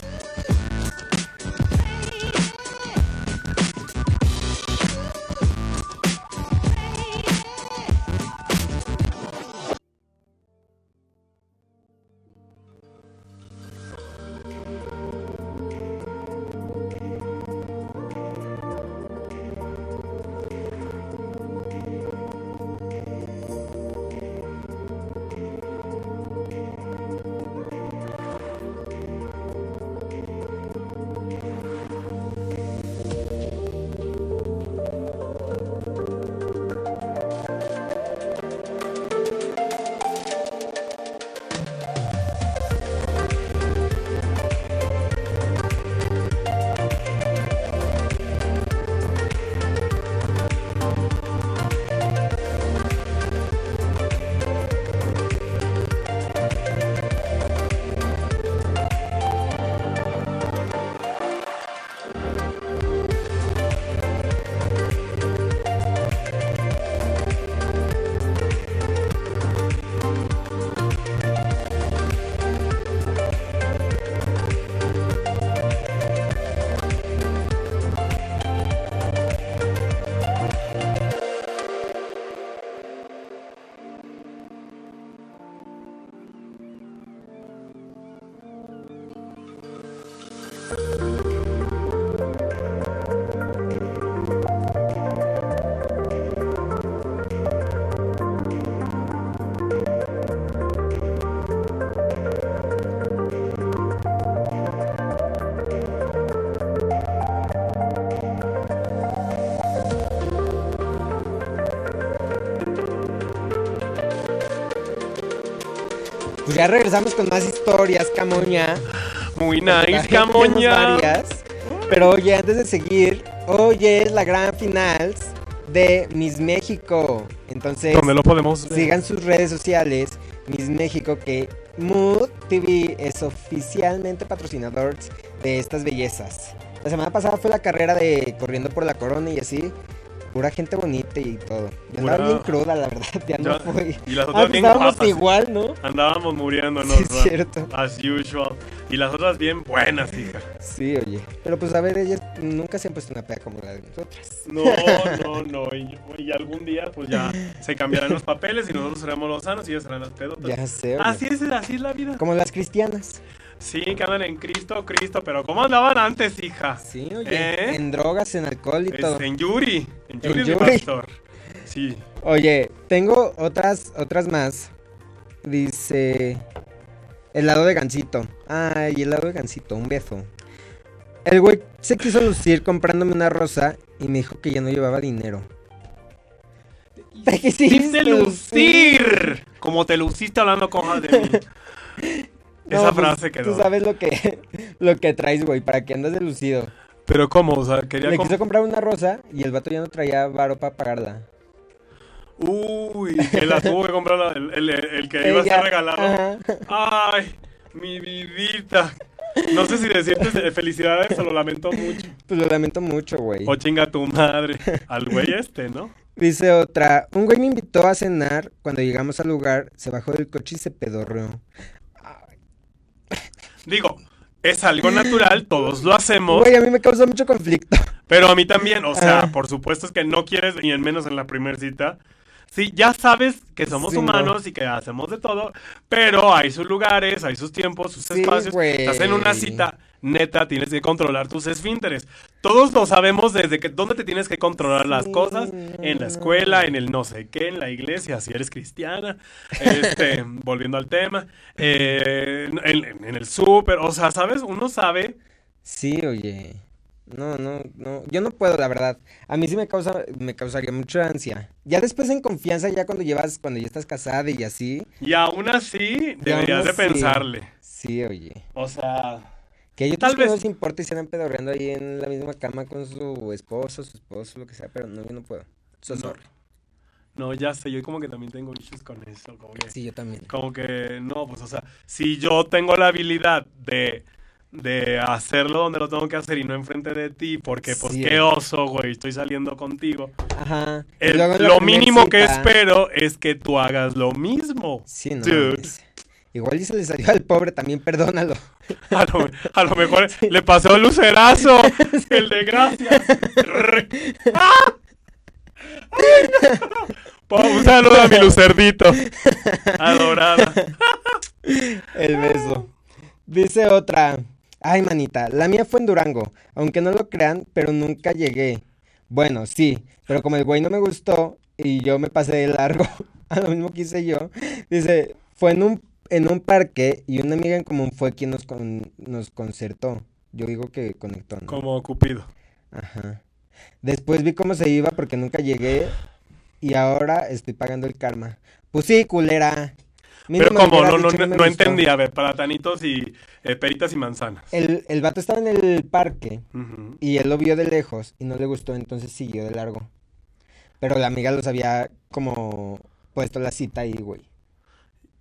Pues ya regresamos con más historias, Camoña. Muy nice, Camoña. varias. Pero oye, antes de seguir, hoy es la gran final de Miss México. Entonces, ¿Dónde lo podemos ver? sigan sus redes sociales. Miss México, que Mood TV es oficialmente patrocinador de estas bellezas. La semana pasada fue la carrera de Corriendo por la Corona y así. Pura gente bonita y todo. Yo andaba Pura- bien cruda, la verdad. Ya, no fui. y las Ah, otras bien guapas. igual, ¿no? Andábamos muriéndonos. Sí, es cierto. As usual. Y las otras bien buenas, hija. Sí, oye. Pero pues a ver, ellas nunca se han puesto una peda como la de nosotras. No, no, no. Y, y algún día, pues ya se cambiarán los papeles y nosotros seremos los sanos y ellas serán las pedotas. Ya sé, oye. Así es, así es la vida. Como las cristianas. Sí, que andan en Cristo, Cristo, pero ¿cómo andaban antes, hija? Sí, oye. ¿Eh? En drogas, en alcohol y Es todo. en Yuri. En En Yuri mi Yuri. pastor. Sí. Oye, tengo otras, otras más. Dice. Helado de gansito. Ay, helado de gansito, un beso. El güey se quiso lucir comprándome una rosa y me dijo que ya no llevaba dinero. ¿Te quisiste ¡Quisiste lucir! Como te luciste hablando cosas de mí. Esa pues, frase quedó. Tú sabes lo que, lo que traes, güey, para que andas de lucido. Pero ¿cómo? O sea, quería... Le quiso comprar una rosa y el vato ya no traía varo para pagarla. Uy, que la tuvo que comprar el, el- el que iba a ser regalado. Ajá. Ay, mi vidita. No sé si decirte de felicidades o lo lamento mucho. Pues lo lamento mucho, güey. O chinga tu madre. Al güey este, ¿no? Dice otra, un güey me invitó a cenar, cuando llegamos al lugar, se bajó del coche y se pedorreó. Digo, es algo natural, todos lo hacemos. Güey, a mí me causa mucho conflicto. Pero a mí también, o sea, Ah. por supuesto es que no quieres, y en menos en la primera cita, Sí, ya sabes que somos Sí, no. humanos y que hacemos de todo, pero hay sus lugares, hay sus tiempos, sus Sí, espacios. güey. Estás en una cita, neta, tienes que controlar tus esfínteres. Todos lo sabemos desde que dónde te tienes que controlar las cosas, en la escuela, en el no sé qué, en la iglesia, si eres cristiana, este, volviendo al tema, eh, en, en el súper, o sea, ¿sabes? Uno sabe Sí, oye. No, no, no. Yo no puedo, la verdad. A mí sí me causa, me causaría mucha ansia. Ya después en confianza, ya cuando llevas, cuando ya estás casada y así. y aún así deberías aún de así- pensarle. Sí, oye. O sea, Que ellos Tal vez no les importa y se andan pedorreando ahí en la misma cama con su esposo, su esposo, lo que sea, pero no, yo no puedo. So No. sorry. no, ya sé, yo como que también tengo issues con eso, como que... Sí, yo también. Como que no, pues o sea, si yo tengo la habilidad de, de hacerlo donde lo tengo que hacer y no enfrente de ti, porque pues Sí. qué oso, güey, estoy saliendo contigo. Ajá. El- lo mínimo que espero es que tú hagas lo mismo. Sí, no. Dude. Igual y se le salió al pobre, también perdónalo. A lo, a lo mejor le pasó el lucerazo, el de gracias. ¡Ah! Un saludo a mi lucerdito. Adorada. El beso. Dice otra. Ay, manita, la mía fue en Durango. Aunque no lo crean, pero nunca llegué. Bueno, sí, pero como el güey no me gustó y yo me pasé de largo, a lo mismo que hice yo, dice, fue en un, en un parque y una amiga en común fue quien nos, con- nos concertó. Yo digo que conectó, ¿no? Como Cupido. Ajá. Después vi cómo se iba porque nunca llegué y ahora estoy pagando el karma. Pues sí, culera. Pero Mínimo como no, no, no gustó. entendí, a ver, platanitos y eh, peritas y manzanas. El, el vato estaba en el parque y él lo vio de lejos y no le gustó, entonces siguió de largo. Pero la amiga los había como puesto la cita ahí, güey.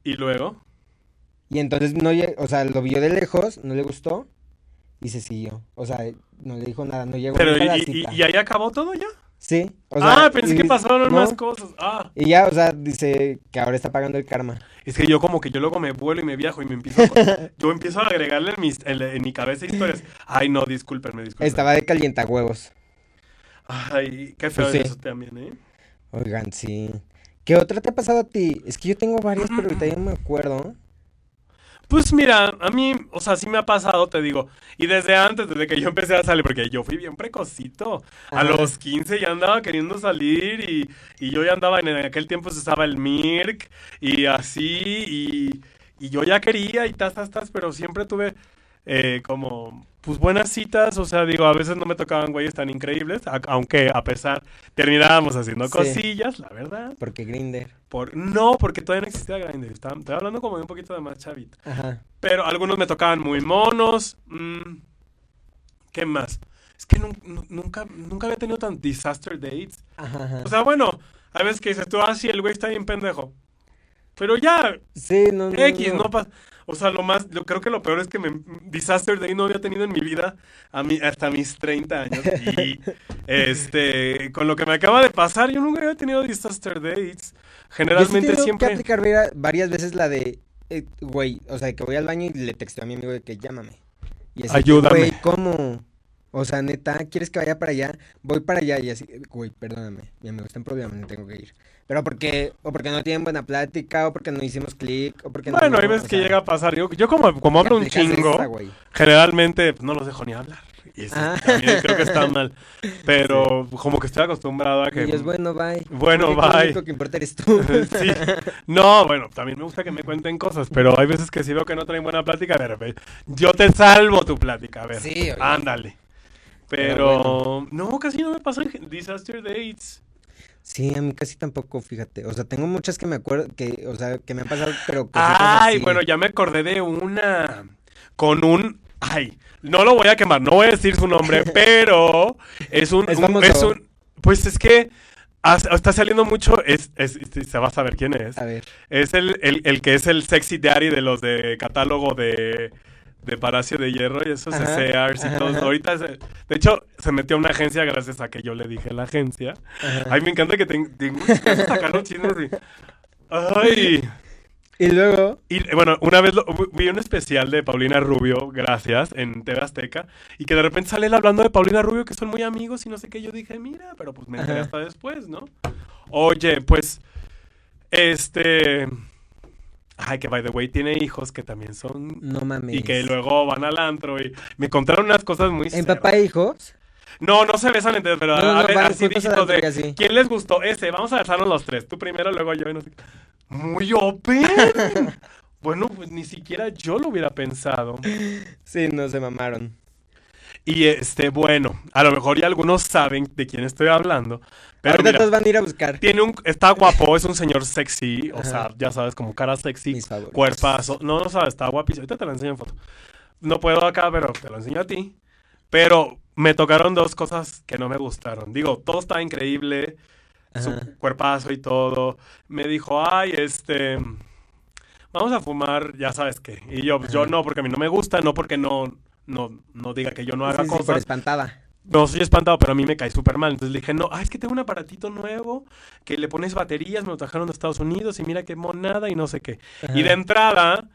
Y luego, Y entonces no, o sea, lo vio de lejos, no le gustó y se siguió. O sea, no le dijo nada, no llegó pero a la y, y- cita. y ahí acabó todo ya. Sí, o sea, ah, pensé y que pasaron no, más cosas. Ah, Y ya, o sea, dice que ahora está pagando el karma. es que yo como que yo luego me vuelo y me viajo y me empiezo a, yo empiezo a agregarle en, mis- en, en mi cabeza historias. Ay, no, discúlpenme, discúlpenme. Estaba de calientahuevos. Ay, qué feo Pues sí. es eso también, ¿eh? Oigan, sí. ¿Qué otra te ha pasado a ti? Es que yo tengo varias, pero ahorita ya no me acuerdo. Pues mira, a mí, o sea, sí me ha pasado, te digo. Y desde antes, desde que yo empecé a salir, porque yo fui bien precocito. A los 15 ya andaba queriendo salir y, y yo ya andaba, en, en aquel tiempo se usaba el Mirk y así, y, y yo ya quería y tas, tas, tas, pero siempre tuve eh, como, pues buenas citas, o sea, digo, a veces no me tocaban güeyes tan increíbles, a- aunque a pesar terminábamos haciendo Sí. cosillas, la verdad. Porque Grinder. Por, no, porque todavía no existía Grindr, estaba- estoy hablando como de un poquito de más chavito. Ajá. Pero algunos me tocaban muy monos. mm, ¿Qué más? Es que nun- nu- nunca, nunca había tenido tan disaster dates. Ajá, ajá. O sea, bueno, hay veces que dices tú, ah, sí, el güey está bien pendejo. Pero ya, Sí, no, no, X, no. no pasa. O sea, lo más, yo creo que lo peor es que me, disaster date no había tenido en mi vida a mí, hasta mis 30 años. Y este, con lo que me acaba de pasar, yo nunca había tenido disaster dates. Yo sí Generalmente tenido que siempre. aplicar varia- varias veces la de, eh, güey, o sea, que voy al baño y le texteo a mi amigo de que llámame. Y así, Ayúdame. Güey, ¿cómo? O sea, neta, ¿quieres que vaya para allá? Voy para allá y así, güey, perdóname, mi amigo está en problema, no tengo que ir. Pero porque, o porque no tienen buena plática, o porque no hicimos clic, o porque Bueno, no, hay veces que sea, llega a pasar. Yo, yo como, como ¿qué hablo un chingo, generalmente no los dejo ni hablar. Y eso Ah. también creo que está mal. Pero como que estoy acostumbrado a que... Y es bueno, bye. Bueno, bye. Lo único que importa eres tú. Sí. No, bueno, también me gusta que me cuenten cosas, pero hay veces que si veo que no traen buena plática, a ver, ve, yo te salvo tu plática, a ver. Sí, oye. Ándale. Pero Pero, no, casi no me pasan disaster dates. Sí, a mí casi tampoco, fíjate. O sea, tengo muchas que me acuerdo, que, o sea, que me han pasado, pero Ay, así. bueno, ya me acordé de una con un ay, no lo voy a quemar, no voy a decir su nombre, pero es un, Es un- famoso. es un- pues es que está saliendo mucho, es, es- se va a saber quién es. A ver. Es el, el, el que es el sexy daddy de los de catálogo de, de Palacio de Hierro y esos SARs y todo. Ahorita, se- de hecho, se metió a una agencia gracias a que yo le dije a la agencia. Ay, me encanta que tengo que sacar los chismes y... Ay... Y luego, Y bueno, una vez lo- vi un especial de Paulina Rubio, gracias, en TV Azteca, y que de repente sale él hablando de Paulina Rubio, que son muy amigos y no sé qué. Yo dije, mira, pero pues me enteré hasta después, ¿no? Oye, pues Este. Ay, que by the way tiene hijos que también son. No mames. Y que luego van al antro y me contaron unas cosas muy. ¿En papá e hijos? No, no se besan entre pero No, no, a ver, así dígitos de así. ¿Quién les gustó? Ese, vamos a besarnos los tres. Tú primero, luego yo y no sé. Muy open. bueno, pues ni siquiera yo lo hubiera pensado. Sí, no se mamaron. Y este, bueno, a lo mejor ya algunos saben de quién estoy hablando. Pero Ahorita mira, todos van a ir a buscar. tiene un, está guapo, es un señor sexy, o sea, ya sabes, como cara sexy, cuerpazo. No, no sabes, está guapísimo. Ahorita te lo enseño en foto. No puedo acá, pero te lo enseño a ti. Pero me tocaron dos cosas que no me gustaron. Digo, todo está increíble, Ajá. su cuerpazo y todo. Me dijo, ay, este, vamos a fumar, ya sabes qué. Y yo, pues, yo no, porque a mí no me gusta, no porque no, no, no diga que yo no haga Sí, sí, por cosas. espantada. No, soy espantado, pero a mí me cae súper mal. Entonces le dije, no, ah, es que tengo un aparatito nuevo que le pones baterías, me lo trajeron de Estados Unidos y mira qué monada y no sé qué. Y de entrada,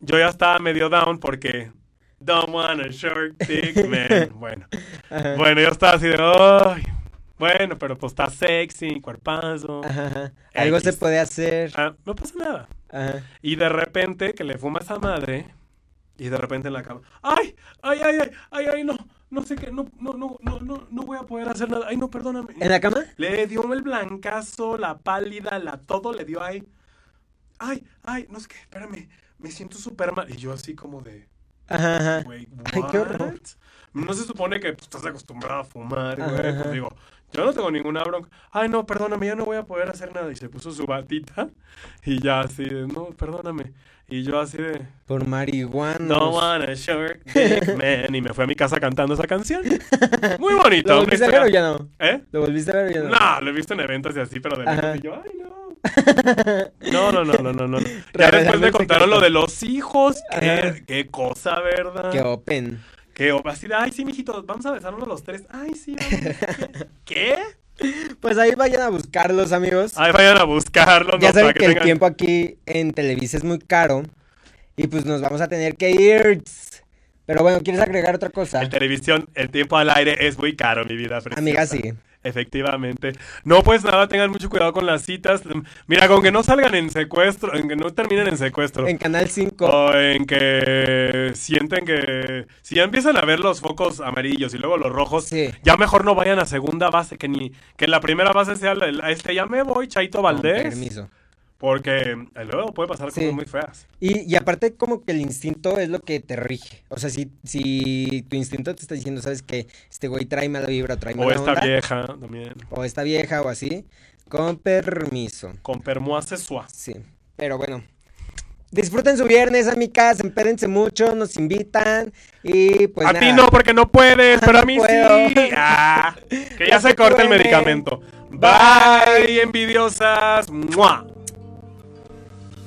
yo ya estaba medio down porque don't want a short dick man. Bueno, Ajá. bueno, yo estaba así de, ay, bueno, pero pues está sexy, cuerpazo. Ajá. Algo X. se puede hacer. Ah, no pasa nada. Y de repente que le fuma a esa madre y de repente en la cama, ay, ay, ay, ay, ay, ay, no, no sé qué, no, no, no, no, no, no voy a poder hacer nada. Ay, no, perdóname. ¿En la cama? Le dio el blancazo, la pálida, la todo le dio ahí. Ay, ay, no sé qué, espérame, me siento súper mal. Y yo así como de, Ajá, ajá. güey, Ay, qué horror. what? No se supone que pues, estás acostumbrado a fumar, güey. Pues digo, yo no tengo ninguna bronca. Ay, no, perdóname, ya no voy a poder hacer nada. Y se puso su batita y ya así de, no, perdóname. Y yo así de, Por marihuana. no wanna short dick man. Y me fui a mi casa cantando esa canción. Muy bonito. ¿Lo volviste a ver o ya no? ¿Eh? ¿Lo volviste a ver o ya no? No, lo he visto en eventos y así, pero de lejos. Y yo, ay, no. No, no, no, no, no, no. Ya después me contaron lo de los hijos. Qué, qué cosa, ¿verdad? Qué open. Que o- así ay, sí, mijitos, vamos a besarnos los tres. Ay, sí, vamos. ¿Qué? Pues ahí vayan a buscarlos, amigos. Ay, vayan a buscarlo. ya no, saben que, el tengan- tiempo aquí en Televisa es muy caro. Y pues nos vamos a tener que ir. Pero bueno, ¿quieres agregar otra cosa? En televisión, el tiempo al aire es muy caro, mi vida preciosa. Amiga, sí. Efectivamente. No, pues nada, tengan mucho cuidado con las citas. Mira, con que no salgan en secuestro, en que no terminen en secuestro. En Canal 5. O en que sienten que si ya empiezan a ver los focos amarillos y luego los rojos, Sí. ya mejor no vayan a segunda base, que ni que la primera base sea la- la- este ya me voy, Chaito Con Valdés. permiso. Porque eh, luego puede pasar Sí. cosas muy feas. Y, y aparte como que el instinto es lo que te rige. O sea, si, si tu instinto te está diciendo, sabes que este güey trae mala vibra, trae O mala esta onda, vieja también. o esta vieja o así, con permiso. Con permoise soi. Sí, pero bueno. Disfruten su viernes, amigas, empérense mucho, nos invitan y pues a ti no, porque no puedes, pero a mí puedo. sí. Ah, que ya Ya se corta el medicamento. Bye. Bye, envidiosas. ¡Mua!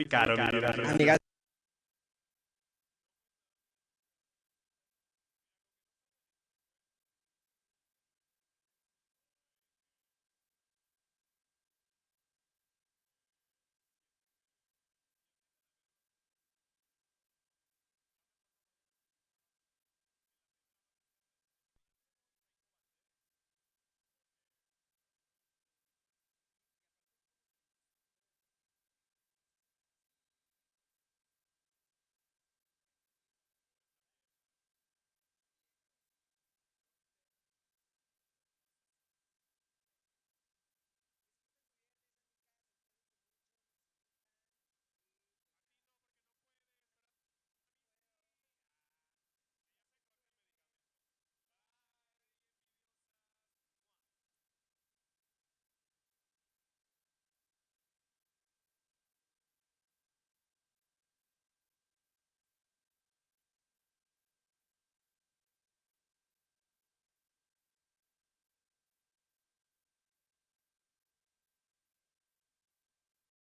Muy caro, mi vida. Amigas,